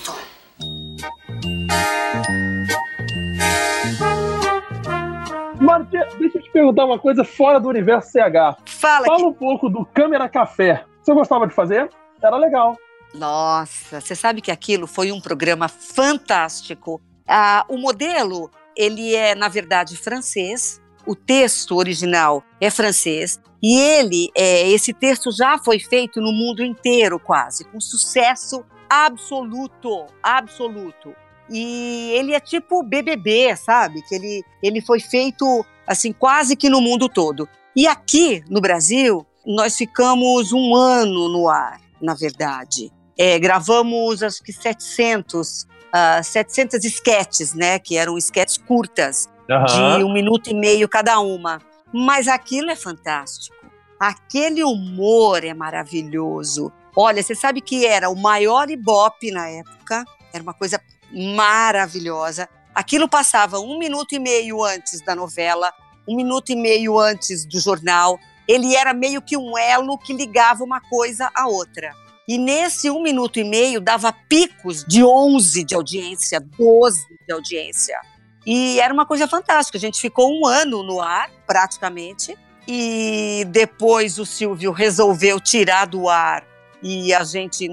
Martia, deixa eu te perguntar uma coisa fora do universo CH. Fala. Fala que... um pouco do Câmera Café. Você gostava de fazer? Era legal. Nossa, você sabe que aquilo foi um programa fantástico. Ah, o modelo, ele é, na verdade, francês. O texto original é francês e ele, é, esse texto já foi feito no mundo inteiro, quase, com sucesso absoluto, absoluto. E ele é tipo BBB, sabe? Que ele, ele foi feito assim quase que no mundo todo. E aqui no Brasil nós ficamos um ano no ar, na verdade. É, gravamos acho que 700, uh, 700 esquetes, né? Que eram esquetes curtas, uhum. de um minuto e meio cada uma. Mas aquilo é fantástico. Aquele humor é maravilhoso. Olha, você sabe que era o maior ibope na época, era uma coisa maravilhosa. Aquilo passava um minuto e meio antes da novela, um minuto e meio antes do jornal. Ele era meio que um elo que ligava uma coisa à outra. E nesse um minuto e meio dava picos de 11 de audiência, 12 de audiência. E era uma coisa fantástica. A gente ficou um ano no ar, praticamente, e depois o Silvio resolveu tirar do ar e a gente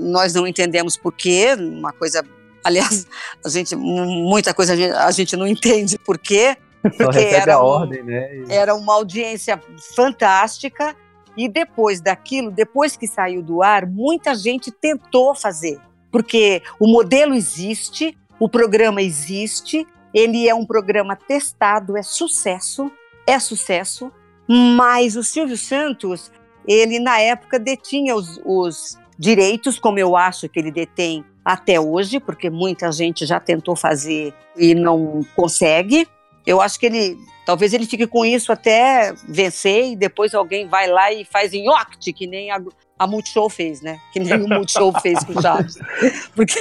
nós não entendemos por quê, uma coisa, aliás, a gente muita coisa a gente, a gente não entende por quê, porque era, a ordem, né? era uma audiência fantástica e depois daquilo, depois que saiu do ar, muita gente tentou fazer, porque o modelo existe, o programa existe, ele é um programa testado, é sucesso, é sucesso, mas o Silvio Santos, ele na época detinha os, os direitos, como eu acho que ele detém até hoje, porque muita gente já tentou fazer e não consegue. Eu acho que ele, talvez ele fique com isso até vencer e depois alguém vai lá e faz em que nem a, a Multishow fez, né? Que nem o Multishow fez com o Chaves. Porque...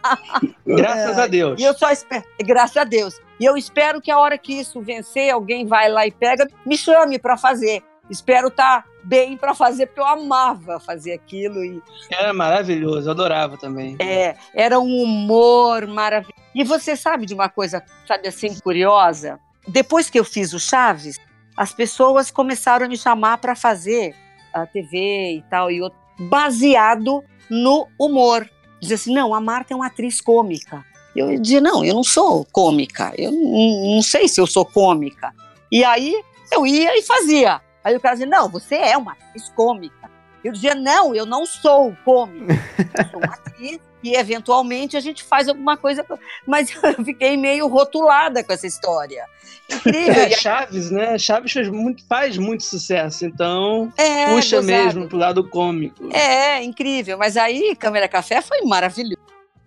graças a Deus. E eu só espero, graças a Deus. E eu espero que a hora que isso vencer, alguém vai lá e pega, me chame para fazer. espero estar tá bem para fazer, porque eu amava fazer aquilo. E... Era maravilhoso, adorava também. É, era um humor maravilhoso. E você sabe de uma coisa, sabe assim, curiosa? Depois que eu fiz o Chaves, as pessoas começaram a me chamar para fazer a TV e tal, e outro, baseado no humor. Dizia assim: não, a Marta é uma atriz cômica. Eu dizia: não, eu não sou cômica, eu não, sei se eu sou cômica. E aí eu ia e fazia. Aí o cara dizia: não, você é uma atriz cômica. Eu dizia: não, eu não sou cômica, eu sou uma atriz e eventualmente a gente faz alguma coisa. Mas eu fiquei meio rotulada com essa história. Incrível. É, Chaves, né? Chaves faz muito, faz muito sucesso, então é, puxa gozado. mesmo pro lado cômico. É, incrível. Mas aí, Câmera Café foi maravilhoso,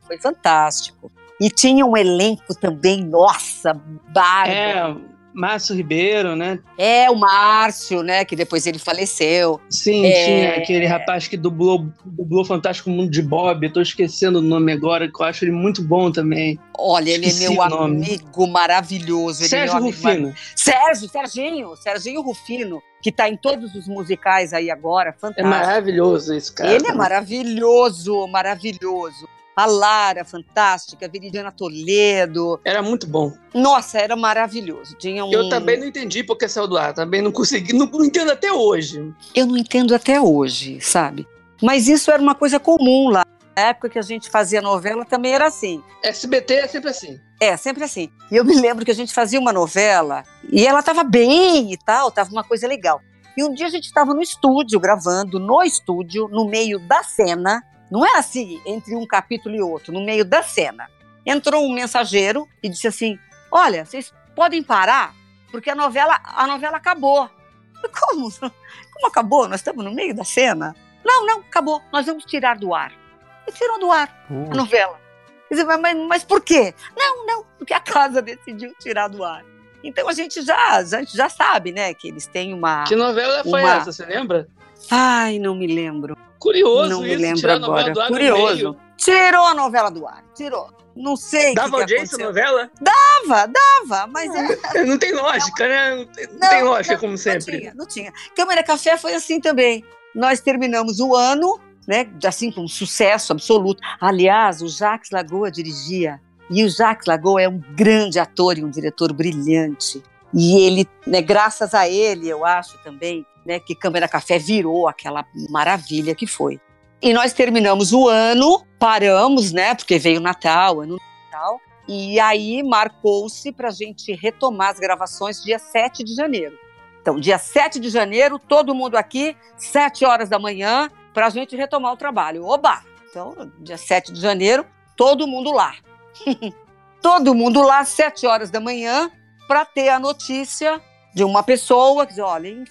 foi fantástico. E tinha um elenco também, nossa, bárbaro. É, Márcio Ribeiro, né? É, o Márcio, né? Que depois ele faleceu. Sim, é... tinha aquele rapaz que dublou, dublou Fantástico Mundo de Bob. Eu tô esquecendo o nome agora, que eu acho ele muito bom também. Olha, ele é meu amigo maravilhoso. Ele é Sérgio é Rufino. Amigo... Sérgio, Serginho, Serginho Rufino, que tá em todos os musicais aí agora. Fantástico. É maravilhoso esse cara. Ele é maravilhoso, maravilhoso a Lara, fantástica, a Viridiana Toledo. Era muito bom. Nossa, era maravilhoso. Tinha um... Eu também não entendi porque saiu do ar, também não consegui, não, não entendo até hoje. Eu não entendo até hoje, sabe? Mas isso era uma coisa comum lá. Na época que a gente fazia novela também era assim. SBT é sempre assim. É, sempre assim. E eu me lembro que a gente fazia uma novela e ela estava bem e tal, estava uma coisa legal. E um dia a gente estava no estúdio, gravando, no estúdio, no meio da cena, não era assim, entre um capítulo e outro, no meio da cena. Entrou um mensageiro e disse assim: Olha, vocês podem parar, porque a novela, a novela acabou. Como? Como acabou? Nós estamos no meio da cena? Não, não, acabou. Nós vamos tirar do ar. E tirou do ar a novela. Disse, mas, mas por quê? Não, não, porque a casa decidiu tirar do ar. Então a gente já, a gente já sabe, né, que eles têm uma. Que novela foi uma... essa, você lembra? Ai, não me lembro. Curioso não isso, me lembro agora. Curioso. Tirou a novela do ar, tirou. Não sei. Dava que audiência que a novela? Dava, dava, mas é. Não tem lógica, né? Não tem, não, tem lógica, não, como sempre. Não tinha, não tinha. Câmara Café foi assim também. Nós terminamos o ano, né? Assim, com um sucesso absoluto. Aliás, o Jacques Lagoa dirigia. E o Jacques Lagoa é um grande ator e um diretor brilhante. E ele, né, graças a ele, eu acho também, né, que Câmara Café virou aquela maravilha que foi. E nós terminamos o ano, paramos, né, porque veio Natal, ano Natal, e aí marcou-se para a gente retomar as gravações dia 7 de janeiro. Então, dia 7 de janeiro, todo mundo aqui, 7 horas da manhã, para a gente retomar o trabalho. Oba! Então, dia 7 de janeiro, todo mundo lá. todo mundo lá, 7 horas da manhã, para ter a notícia de uma pessoa que diz: olha,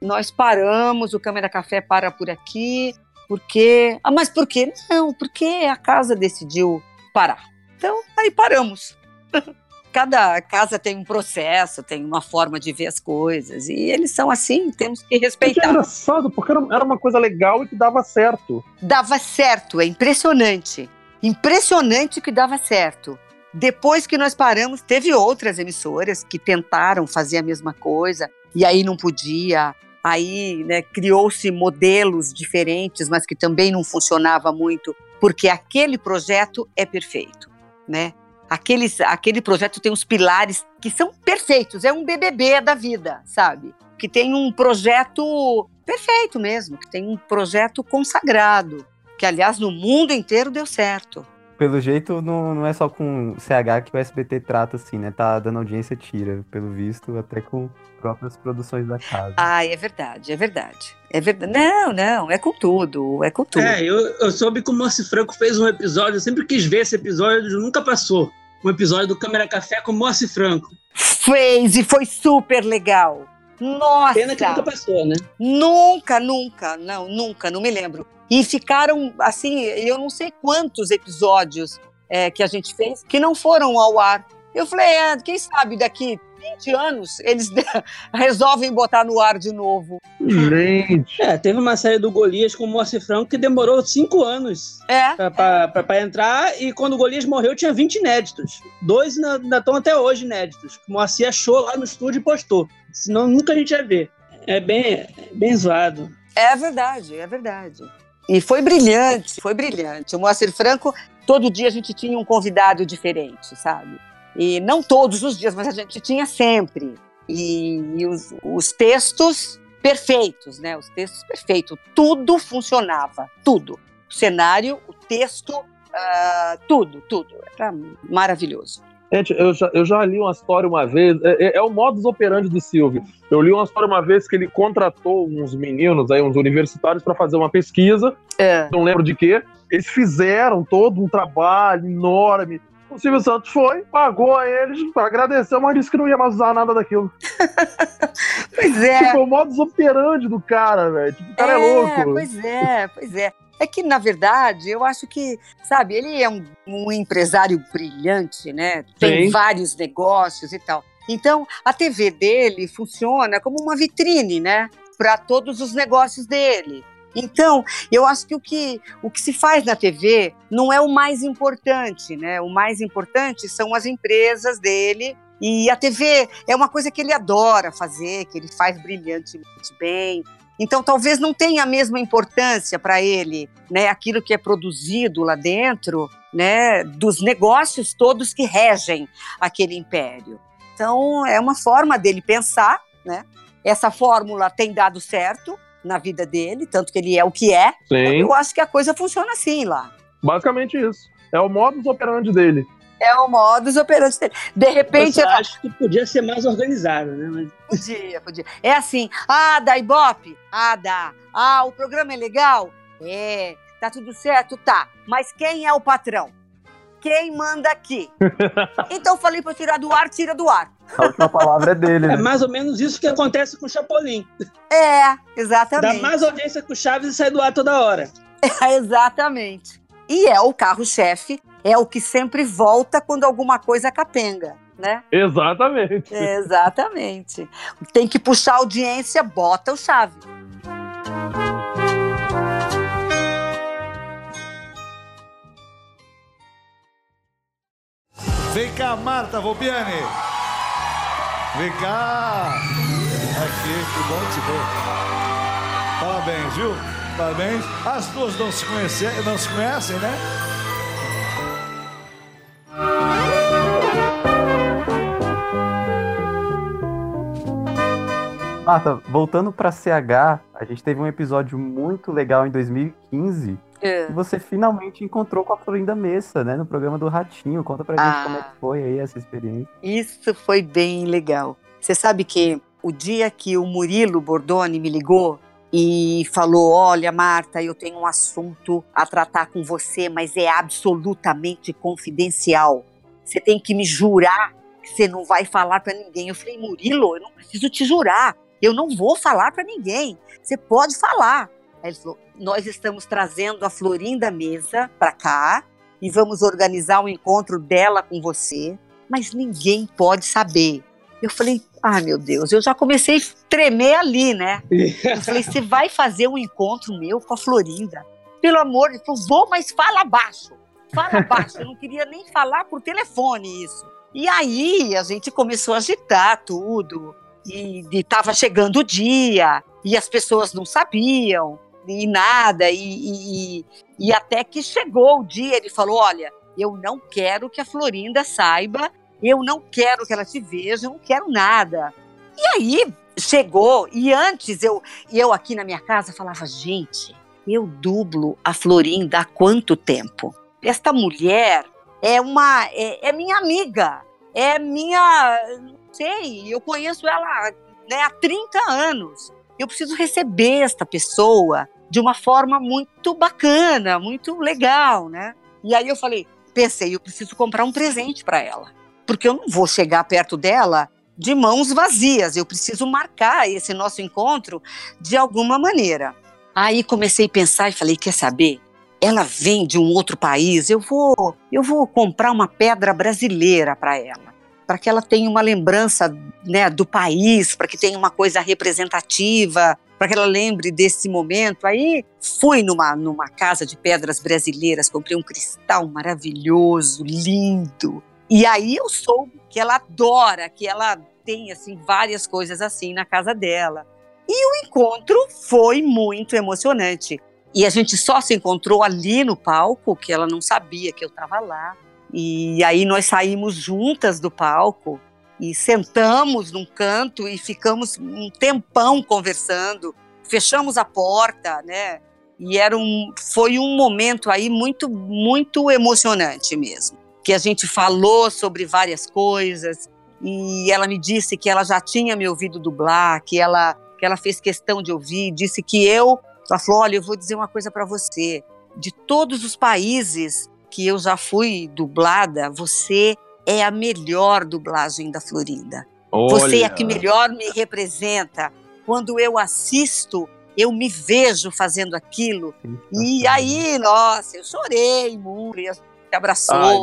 nós paramos, o Câmara Café para por aqui, porque. Ah, mas por quê? Não, porque a casa decidiu parar. Então, aí paramos. Cada casa tem um processo, tem uma forma de ver as coisas, e eles são assim, temos que respeitar. É engraçado, porque era uma coisa legal e que dava certo. Dava certo, é impressionante. Impressionante que dava certo. Depois que nós paramos, teve outras emissoras que tentaram fazer a mesma coisa e aí não podia. Aí né, criou-se modelos diferentes, mas que também não funcionava muito, porque aquele projeto é perfeito, né? Aquele, aquele projeto tem os pilares que são perfeitos, é um BBB da vida, sabe? Que tem um projeto perfeito mesmo, que tem um projeto consagrado, que aliás no mundo inteiro deu certo pelo jeito, não, não é só com CH que o SBT trata assim, né? Tá dando audiência tira, pelo visto, até com próprias produções da casa. Ah, é verdade, é verdade. É verdade. Não, não, é com tudo, é com tudo. É, eu, eu soube que o Moacir Franco fez um episódio, eu sempre quis ver esse episódio, nunca passou. Um episódio do Câmera Café com o Moacir Franco. Fez e foi super legal. Nossa! Pena que nunca passou, né? Nunca, nunca, não, nunca, não me lembro. E ficaram, assim, eu não sei quantos episódios é, que a gente fez que não foram ao ar. Eu falei, é, quem sabe daqui 20 anos eles resolvem botar no ar de novo. Gente. É, teve uma série do Golias com o Moacir Franco que demorou cinco anos é, para é. entrar e quando o Golias morreu tinha 20 inéditos. Dois ainda estão até hoje inéditos. O Moacir achou lá no estúdio e postou. Senão nunca a gente ia ver. é bem, bem zoado. É verdade, é verdade. E foi brilhante, foi brilhante. O Moacir Franco, todo dia a gente tinha um convidado diferente, sabe? E não todos os dias, mas a gente tinha sempre. E, e os, os textos perfeitos, né? Os textos perfeitos. Tudo funcionava, tudo. O cenário, o texto, uh, tudo, tudo. Era maravilhoso. Gente, eu já, eu já li uma história uma vez, é, é, é, o modus operandi do Silvio. Eu li uma história uma vez que ele contratou uns meninos, aí, uns universitários, para fazer uma pesquisa, é. não lembro de quê. Eles fizeram todo um trabalho enorme. O Silvio Santos foi, pagou a eles, agradeceu, mas disse que não ia mais usar nada daquilo. pois é. Tipo, o modus operandi do cara, velho. Tipo, o cara é, é louco. Pois é, pois é. É que, na verdade, eu acho que, sabe, ele é um, um empresário brilhante, né? Tem Sim. vários negócios e tal. Então, a TV dele funciona como uma vitrine, né? Para todos os negócios dele. Então, eu acho que o, que o que se faz na TV não é o mais importante, né? O mais importante são as empresas dele. E a TV é uma coisa que ele adora fazer, que ele faz brilhantemente bem. Então, talvez não tenha a mesma importância para ele, né, aquilo que é produzido lá dentro, né, dos negócios todos que regem aquele império. Então, é uma forma dele pensar, né? Essa fórmula tem dado certo na vida dele, tanto que ele é o que é. Sim. Eu acho que a coisa funciona assim lá. Basicamente isso. É o modus operandi dele é o modus operandi dele. De repente. Eu acho que podia ser mais organizado, né? Mas... Podia, podia. É assim, ah, dá Ibope? Ah, dá. Ah, o programa é legal? É. Tá tudo certo? Tá. Mas quem é o patrão? Quem manda aqui? então falei para tirar do ar, tira do ar. A última palavra é dele. Né? É mais ou menos isso que acontece com o Chapolin. É, exatamente. Dá mais audiência com o Chaves e sai do ar toda hora. É, exatamente. E é o carro-chefe é o que sempre volta quando alguma coisa capenga. Né? Exatamente. Exatamente. Tem que puxar a audiência, bota o chave. Vem cá, Marta Volpiani. Vem cá. Aqui, que bom te ver. Parabéns, viu? Parabéns. As duas não se conhecem, não se conhecem, né? Marta, voltando pra CH, a gente teve um episódio muito legal em 2015. É. E você finalmente encontrou com a Florinda Messa, né? No programa do Ratinho. Conta pra gente ah, como é que foi aí essa experiência. Isso foi bem legal. Você sabe que o dia que o Murilo Bordoni me ligou e falou: Olha, Marta, eu tenho um assunto a tratar com você, mas é absolutamente confidencial. Você tem que me jurar que você não vai falar para ninguém. Eu falei: Murilo, eu não preciso te jurar. Eu não vou falar para ninguém. Você pode falar. Aí ele falou: Nós estamos trazendo a Florinda Mesa para cá e vamos organizar um encontro dela com você, mas ninguém pode saber. Eu falei: Ah, meu Deus, eu já comecei a tremer ali, né? Eu falei: Você vai fazer um encontro meu com a Florinda? Pelo amor de Deus, vou, mas fala baixo. Fala baixo. Eu não queria nem falar por telefone isso. E aí a gente começou a agitar tudo e estava chegando o dia e as pessoas não sabiam e nada e, e, e, até que chegou o dia ele falou olha eu não quero que a Florinda saiba eu não quero que ela te veja eu não quero nada. E aí chegou e antes eu eu aqui na minha casa falava gente eu dublo a Florinda há quanto tempo? Esta mulher é uma é, é minha amiga é minha sei, eu conheço ela né, há 30 anos. Eu preciso receber esta pessoa de uma forma muito bacana, muito legal, né? E aí eu falei, pensei, eu preciso comprar um presente para ela, porque eu não vou chegar perto dela de mãos vazias. Eu preciso marcar esse nosso encontro de alguma maneira. Aí comecei a pensar e falei, quer saber? Ela vem de um outro país, eu vou, eu vou comprar uma pedra brasileira para ela para que ela tenha uma lembrança né, do país, para que tenha uma coisa representativa, para que ela lembre desse momento. Aí fui numa, numa casa de pedras brasileiras, comprei um cristal maravilhoso, lindo. E aí eu soube que ela adora, que ela tem assim várias coisas assim na casa dela. E o encontro foi muito emocionante. E a gente só se encontrou ali no palco, que ela não sabia que eu estava lá. E aí nós saímos juntas do palco e sentamos num canto e ficamos um tempão conversando. Fechamos a porta, né? E era um, foi um momento aí muito, muito emocionante mesmo. Que a gente falou sobre várias coisas e ela me disse que ela já tinha me ouvido dublar, que ela, que ela fez questão de ouvir, disse que eu, ela falou, olha, eu vou dizer uma coisa para você, de todos os países que eu já fui dublada, você é a melhor dublagem da Florinda. Olha. Você é a que melhor me representa. Quando eu assisto, eu me vejo fazendo aquilo. E aí, nossa, eu chorei muito, se abraçou. Ah,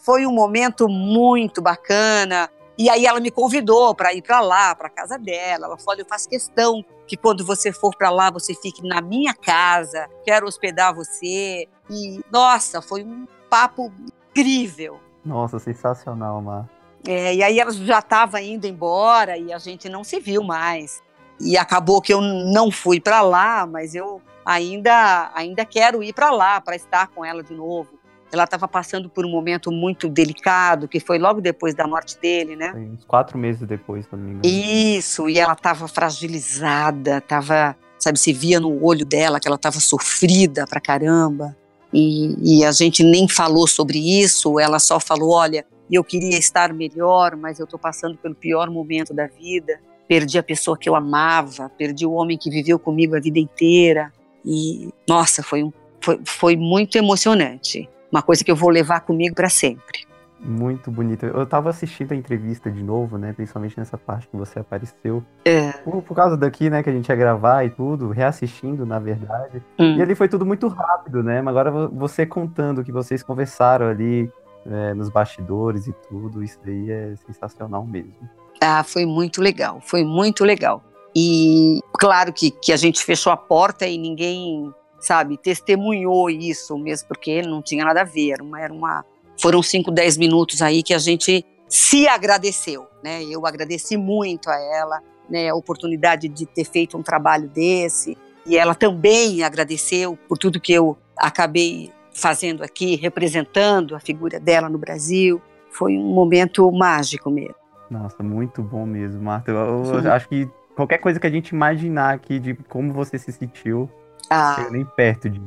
Foi um momento muito bacana. E aí ela me convidou para ir para lá, para casa dela. Ela falou: "Eu faço questão que quando você for para lá, você fique na minha casa. Quero hospedar você". E nossa, foi um papo incrível. Nossa, sensacional, Mar. É, e aí ela já estava indo embora e a gente não se viu mais. E acabou que eu não fui para lá, mas eu ainda ainda quero ir para lá para estar com ela de novo. Ela estava passando por um momento muito delicado, que foi logo depois da morte dele, né? Foi uns quatro meses depois, se não me engano. Isso, e ela estava fragilizada, estava, sabe, se via no olho dela que ela estava sofrida pra caramba. E, e, a gente nem falou sobre isso, ela só falou: olha, eu queria estar melhor, mas eu estou passando pelo pior momento da vida. Perdi a pessoa que eu amava, perdi o homem que viveu comigo a vida inteira. E, nossa, foi, um, foi, foi muito emocionante. Uma coisa que eu vou levar comigo para sempre. Muito bonito. Eu tava assistindo a entrevista de novo, né? Principalmente nessa parte que você apareceu. É. Por, por causa daqui, né, que a gente ia gravar e tudo, reassistindo, na verdade. Hum. E ali foi tudo muito rápido, né? Mas agora você contando que vocês conversaram ali é, nos bastidores e tudo, isso daí é sensacional mesmo. Ah, foi muito legal, foi muito legal. E claro que, que a gente fechou a porta e ninguém, sabe, testemunhou isso mesmo, porque não tinha nada a ver, era uma, era uma foram 5, 10 minutos aí que a gente se agradeceu, né? Eu agradeci muito a ela, né, a oportunidade de ter feito um trabalho desse, e ela também agradeceu por tudo que eu acabei fazendo aqui, representando a figura dela no Brasil. Foi um momento mágico mesmo. Nossa, muito bom mesmo, Marta. Eu, eu acho que qualquer coisa que a gente imaginar aqui de como você se sentiu, ah. nem perto de.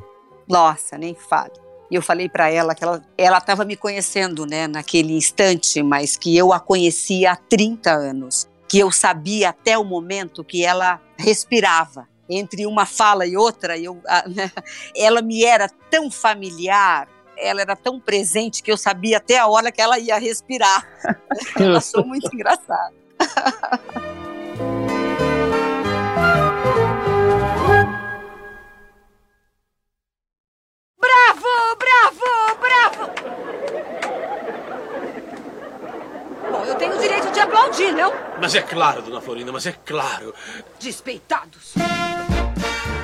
Nossa, nem fale. E eu falei para ela que ela estava me conhecendo, né, naquele instante, mas que eu a conhecia há 30 anos, que eu sabia até o momento que ela respirava. Entre uma fala e outra, eu, a, né, ela me era tão familiar, ela era tão presente que eu sabia até a hora que ela ia respirar. ela achou muito engraçada. Bom, eu tenho o direito de aplaudir, não? Mas é claro, dona Florinda, mas é claro. Despeitados.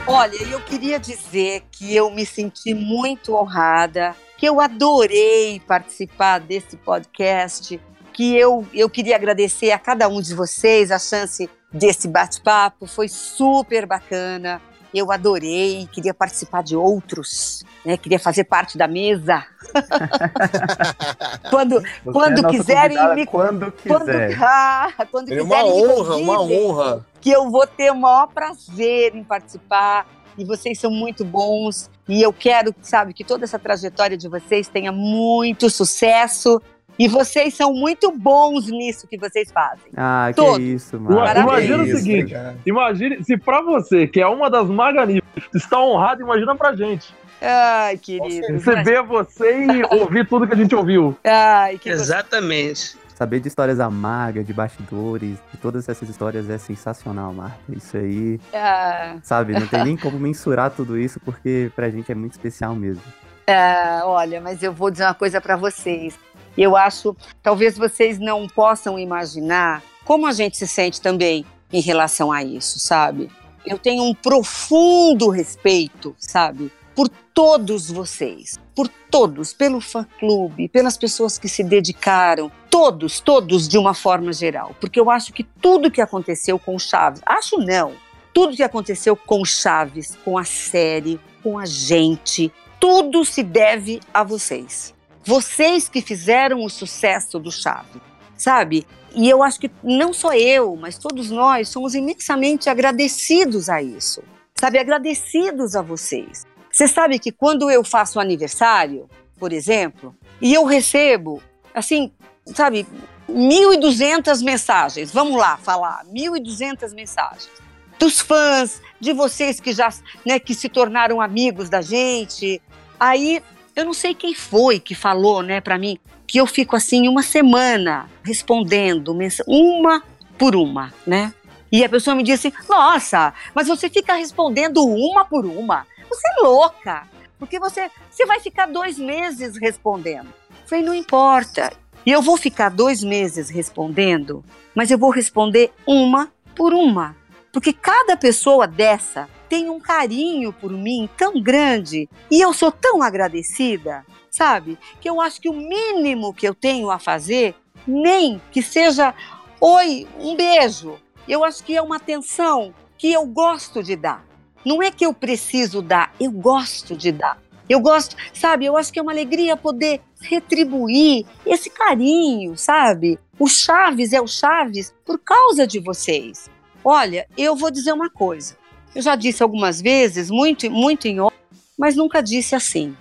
Olha, eu queria dizer que eu me senti muito honrada, que eu adorei participar desse podcast, que eu, eu queria agradecer a cada um de vocês a chance desse bate-papo, foi super bacana. Eu adorei, queria participar de outros, né? Queria fazer parte da mesa. quando quando é quiserem me quando quiser. Quando, ah, quando é uma honra, uma honra. Que eu vou ter o maior prazer em participar. E vocês são muito bons. E eu quero, sabe, que toda essa trajetória de vocês tenha muito sucesso e vocês são muito bons nisso que vocês fazem. Ah, que Todos. isso, mano. Imagina o seguinte: imagine se pra você, que é uma das maganíficas, está honrado, imagina pra gente. Ai, querido. Receber você e ouvir tudo que a gente ouviu. Ai, que Exatamente. Saber de histórias amargas, de bastidores, de todas essas histórias é sensacional, Marta. Isso aí, ah. sabe, não tem nem como mensurar tudo isso, porque pra gente é muito especial mesmo. Ah, olha, mas eu vou dizer uma coisa para vocês. Eu acho, talvez vocês não possam imaginar como a gente se sente também em relação a isso, sabe? Eu tenho um profundo respeito, sabe, por todos vocês, por todos, pelo fã-clube, pelas pessoas que se dedicaram, todos, todos de uma forma geral, porque eu acho que tudo que aconteceu com Chaves, acho não, tudo que aconteceu com Chaves, com a série, com a gente, tudo se deve a vocês. Vocês que fizeram o sucesso do Chaves, sabe? E eu acho que não só eu, mas todos nós somos imensamente agradecidos a isso. Sabe, agradecidos a vocês. Você sabe que quando eu faço aniversário, por exemplo, e eu recebo, assim, sabe, 1.200 mensagens, vamos lá falar, 1.200 mensagens dos fãs, de vocês que já, né, que se tornaram amigos da gente. Aí, eu não sei quem foi que falou, né, para mim, que eu fico assim uma semana respondendo uma por uma, né? E a pessoa me disse: "Nossa, mas você fica respondendo uma por uma? Você é louca, porque você você vai ficar dois meses respondendo." Eu falei: "Não importa. E eu vou ficar dois meses respondendo, mas eu vou responder uma por uma. Porque cada pessoa dessa tem um carinho por mim tão grande e eu sou tão agradecida, sabe? Que eu acho que o mínimo que eu tenho a fazer, nem que seja oi, um beijo, eu acho que é uma atenção que eu gosto de dar. Não é que eu preciso dar, eu gosto de dar. Eu gosto, sabe? Eu acho que é uma alegria poder retribuir esse carinho, sabe? O Chaves é o Chaves por causa de vocês. Olha, eu vou dizer uma coisa. Eu já disse algumas vezes, muito, muito em off, mas nunca disse assim.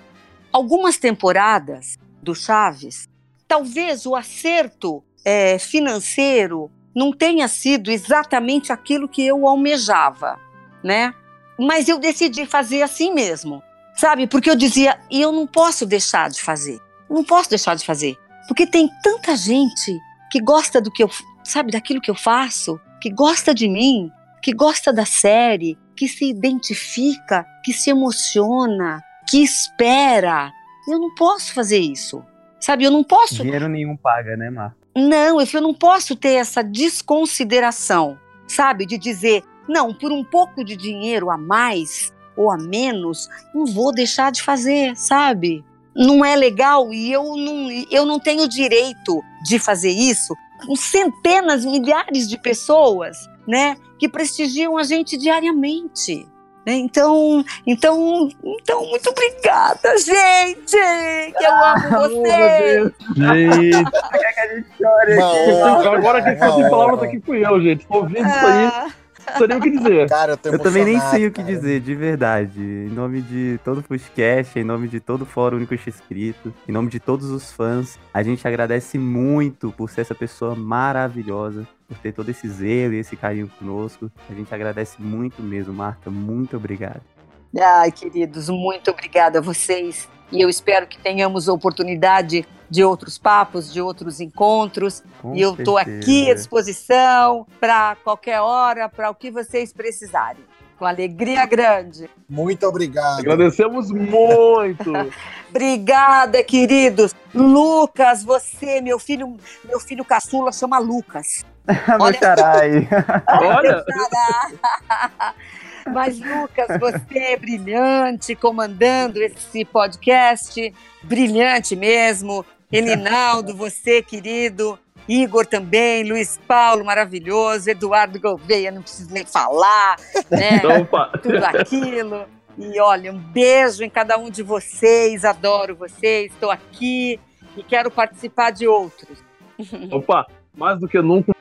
Algumas temporadas do Chaves, talvez o acerto é, financeiro não tenha sido exatamente aquilo que eu almejava, né? Mas eu decidi fazer assim mesmo. Sabe? Porque eu dizia, e eu não posso deixar de fazer. Não posso deixar de fazer. Porque tem tanta gente que gosta do que eu, sabe, daquilo que eu faço, que gosta de mim, que gosta da série, que se identifica, que se emociona, que espera. Eu não posso fazer isso. Sabe, eu não posso. Dinheiro nenhum paga, né, Mar? Não, eu não posso ter essa desconsideração, sabe, de dizer, não, por um pouco de dinheiro a mais, ou a menos, não vou deixar de fazer, sabe? Não é legal e eu não, eu não tenho direito de fazer isso com centenas, milhares de pessoas, né, que prestigiam a gente diariamente. Né? Então, então, então, muito obrigada, gente! Que eu amo vocês! Gente, quer que a gente chore Agora quem sem palavras aqui fui eu, gente. Tô ouvindo isso aí. Não sei nem o que dizer. Cara, eu, eu também nem sei o que cara. dizer, de verdade. Em nome de todo o Fuscast, em nome de todo o Fórum Único Inscrito, em nome de todos os fãs, a gente agradece muito por ser essa pessoa maravilhosa, por ter todo esse zelo e esse carinho conosco. A gente agradece muito mesmo, Marta. Muito obrigado. Ai, queridos, muito obrigada a vocês. E eu espero que tenhamos oportunidade de outros papos, de outros encontros. Com e eu estou aqui à disposição para qualquer hora, para o que vocês precisarem. Com alegria grande. Muito obrigado. Agradecemos muito. Obrigada, queridos. Lucas, você, meu filho, meu filho caçula chama Lucas. Olha, Olha. Olha. Mas, Lucas, você é brilhante comandando esse podcast, brilhante mesmo. Elinaldo, você, querido. Igor também, Luiz Paulo, maravilhoso, Eduardo Gouveia, não preciso nem falar, né? Tudo aquilo. E olha, um beijo em cada um de vocês, adoro vocês, estou aqui e quero participar de outros. Opa, mais do que nunca,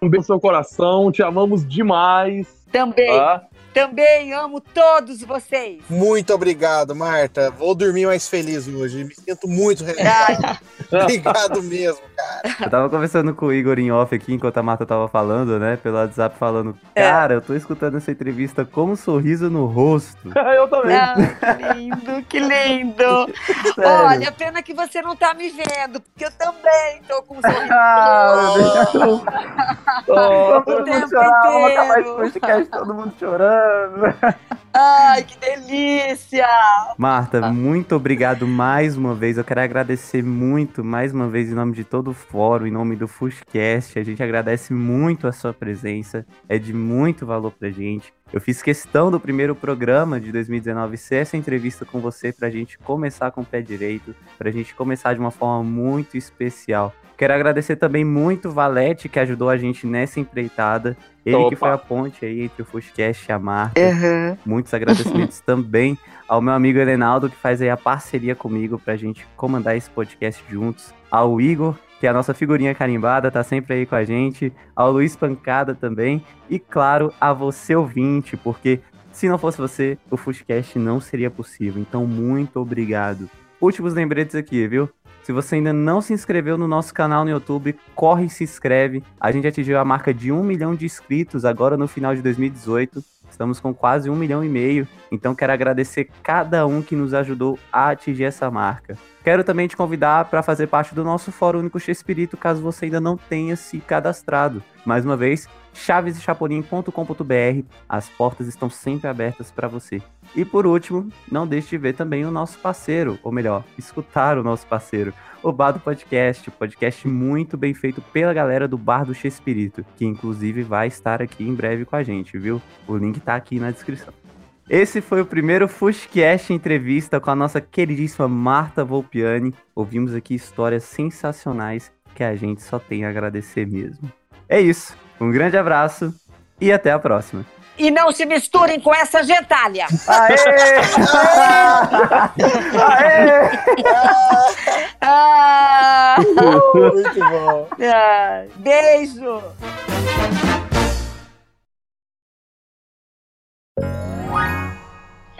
um beijo no seu coração, te amamos demais. Também. Tá? Também amo todos vocês. Muito obrigado, Marta. Vou dormir mais feliz hoje. Me sinto muito realizado. obrigado mesmo, cara. Eu tava conversando com o Igor em off aqui, enquanto a Marta tava falando, né? Pelo WhatsApp, falando: é. Cara, eu tô escutando essa entrevista com um sorriso no rosto. eu também. Ah, que lindo, que lindo. Olha, pena que você não tá me vendo, porque eu também tô com um sorriso ah, no rosto. Oh, todo mundo chorar, vamos acabar esse podcast, todo mundo chorando. Ai, que delícia! Marta, muito obrigado mais uma vez. Eu quero agradecer muito, mais uma vez, em nome de todo o fórum, em nome do Fuscast. A gente agradece muito a sua presença. É de muito valor pra gente. Eu fiz questão do primeiro programa de 2019 ser essa entrevista com você pra gente começar com o pé direito, pra gente começar de uma forma muito especial. Quero agradecer também muito o Valete, que ajudou a gente nessa empreitada. Ele Opa. que foi a ponte aí entre o Fuscast e a marca. Uhum. Muitos agradecimentos também ao meu amigo Helenaldo, que faz aí a parceria comigo pra gente comandar esse podcast juntos. Ao Igor, que é a nossa figurinha carimbada, tá sempre aí com a gente. Ao Luiz Pancada também. E claro, a você ouvinte, porque se não fosse você, o Fuscast não seria possível. Então, muito obrigado. Últimos lembretes aqui, viu? Se você ainda não se inscreveu no nosso canal no YouTube, corre e se inscreve. A gente atingiu a marca de um milhão de inscritos agora no final de 2018. Estamos com quase um milhão e meio. Então quero agradecer cada um que nos ajudou a atingir essa marca. Quero também te convidar para fazer parte do nosso Fórum Único Espírito, caso você ainda não tenha se cadastrado. Mais uma vez, chavesechapolin.com.br. As portas estão sempre abertas para você. E por último, não deixe de ver também o nosso parceiro, ou melhor, escutar o nosso parceiro, o Bar do Podcast, podcast muito bem feito pela galera do Bar do Chespirito, que inclusive vai estar aqui em breve com a gente, viu? O link tá aqui na descrição. Esse foi o primeiro Fushcast entrevista com a nossa queridíssima Marta Volpiani. Ouvimos aqui histórias sensacionais que a gente só tem a agradecer mesmo. É isso. Um grande abraço e até a próxima. E não se misturem com essa gentalha. Aê! Ah! Muito bom. Ah, beijo.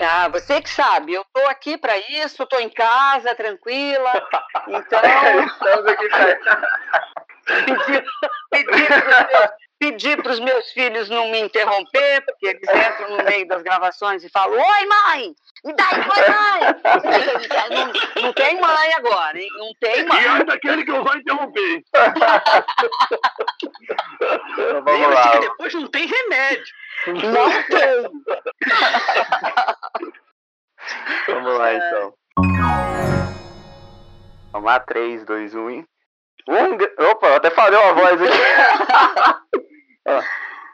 Ah, você que sabe, eu tô aqui pra isso, tô em casa, tranquila. Então. Estamos aqui pra pedir, pedir, pros meus, pedir pros meus filhos não me interromper, porque eles entram no meio das gravações e falam: Oi, mãe! Me dá aí, oi, mãe! Não, não tem mãe agora, hein? Não tem mãe. E olha daquele que eu vou interromper. Vamos lá. que depois não tem remédio. Não tem. Vamos lá, então. Vamos lá, 3, 2, 1 gra- Opa, até falhou a voz aqui.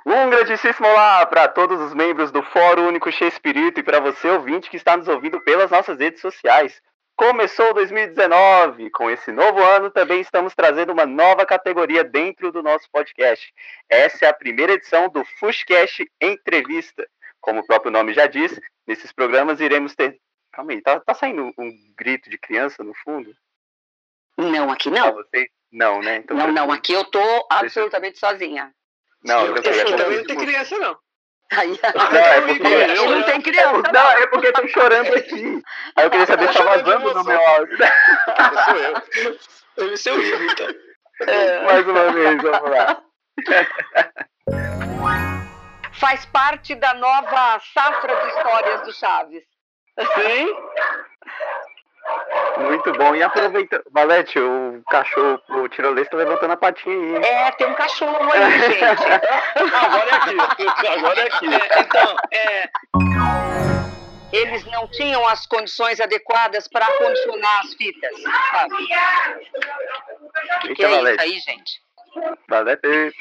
Um grandíssimo olá para todos os membros do Fórum Único Cheio Espírito e para você, ouvinte, que está nos ouvindo pelas nossas redes sociais. Começou 2019. Com esse novo ano, também estamos trazendo uma nova categoria dentro do nosso podcast. Essa é a primeira edição do Fushcast Entrevista. Como o próprio nome já diz, nesses programas iremos ter. Calma aí, tá, tá saindo um grito de criança no fundo? Não, aqui não. Você... Não, né? Então, Não, não, aqui eu tô absolutamente sozinha. Não, eu, Eu também não tem criança, não. Aí, Não, é porque Aqui não tem criança. É por- não, é porque estão chorando aqui. Aí eu queria saber se tá vazando no meu áudio. Sou eu. Deve ser o Igor, então. Mais uma vez, vamos lá. Faz parte da nova safra de histórias do Chaves. Sim. Muito bom. E aproveita. Valete, o cachorro, o tirolês tá levantando a patinha aí. É, tem um cachorro aí, gente. Agora é aqui. Agora é aqui. então, é. Eles não tinham as condições adequadas para condicionar as fitas. Sabe? O que, que é isso Valete. aí, gente? Valete.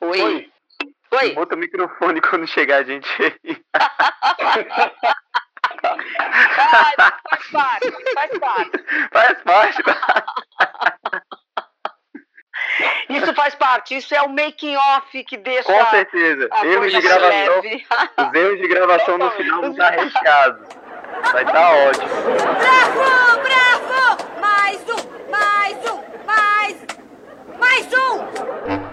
Oi. Oi. Bota o microfone quando chegar a gente aí. Ai, faz parte, faz parte. Faz parte. Né? Isso faz parte, isso é o making off que deixa. Com certeza. A erros de gravação. Os erros de gravação no final vão estar recheados. Vai estar tá ótimo. Bravo, bravo! Mais um, mais um, mais. Mais um!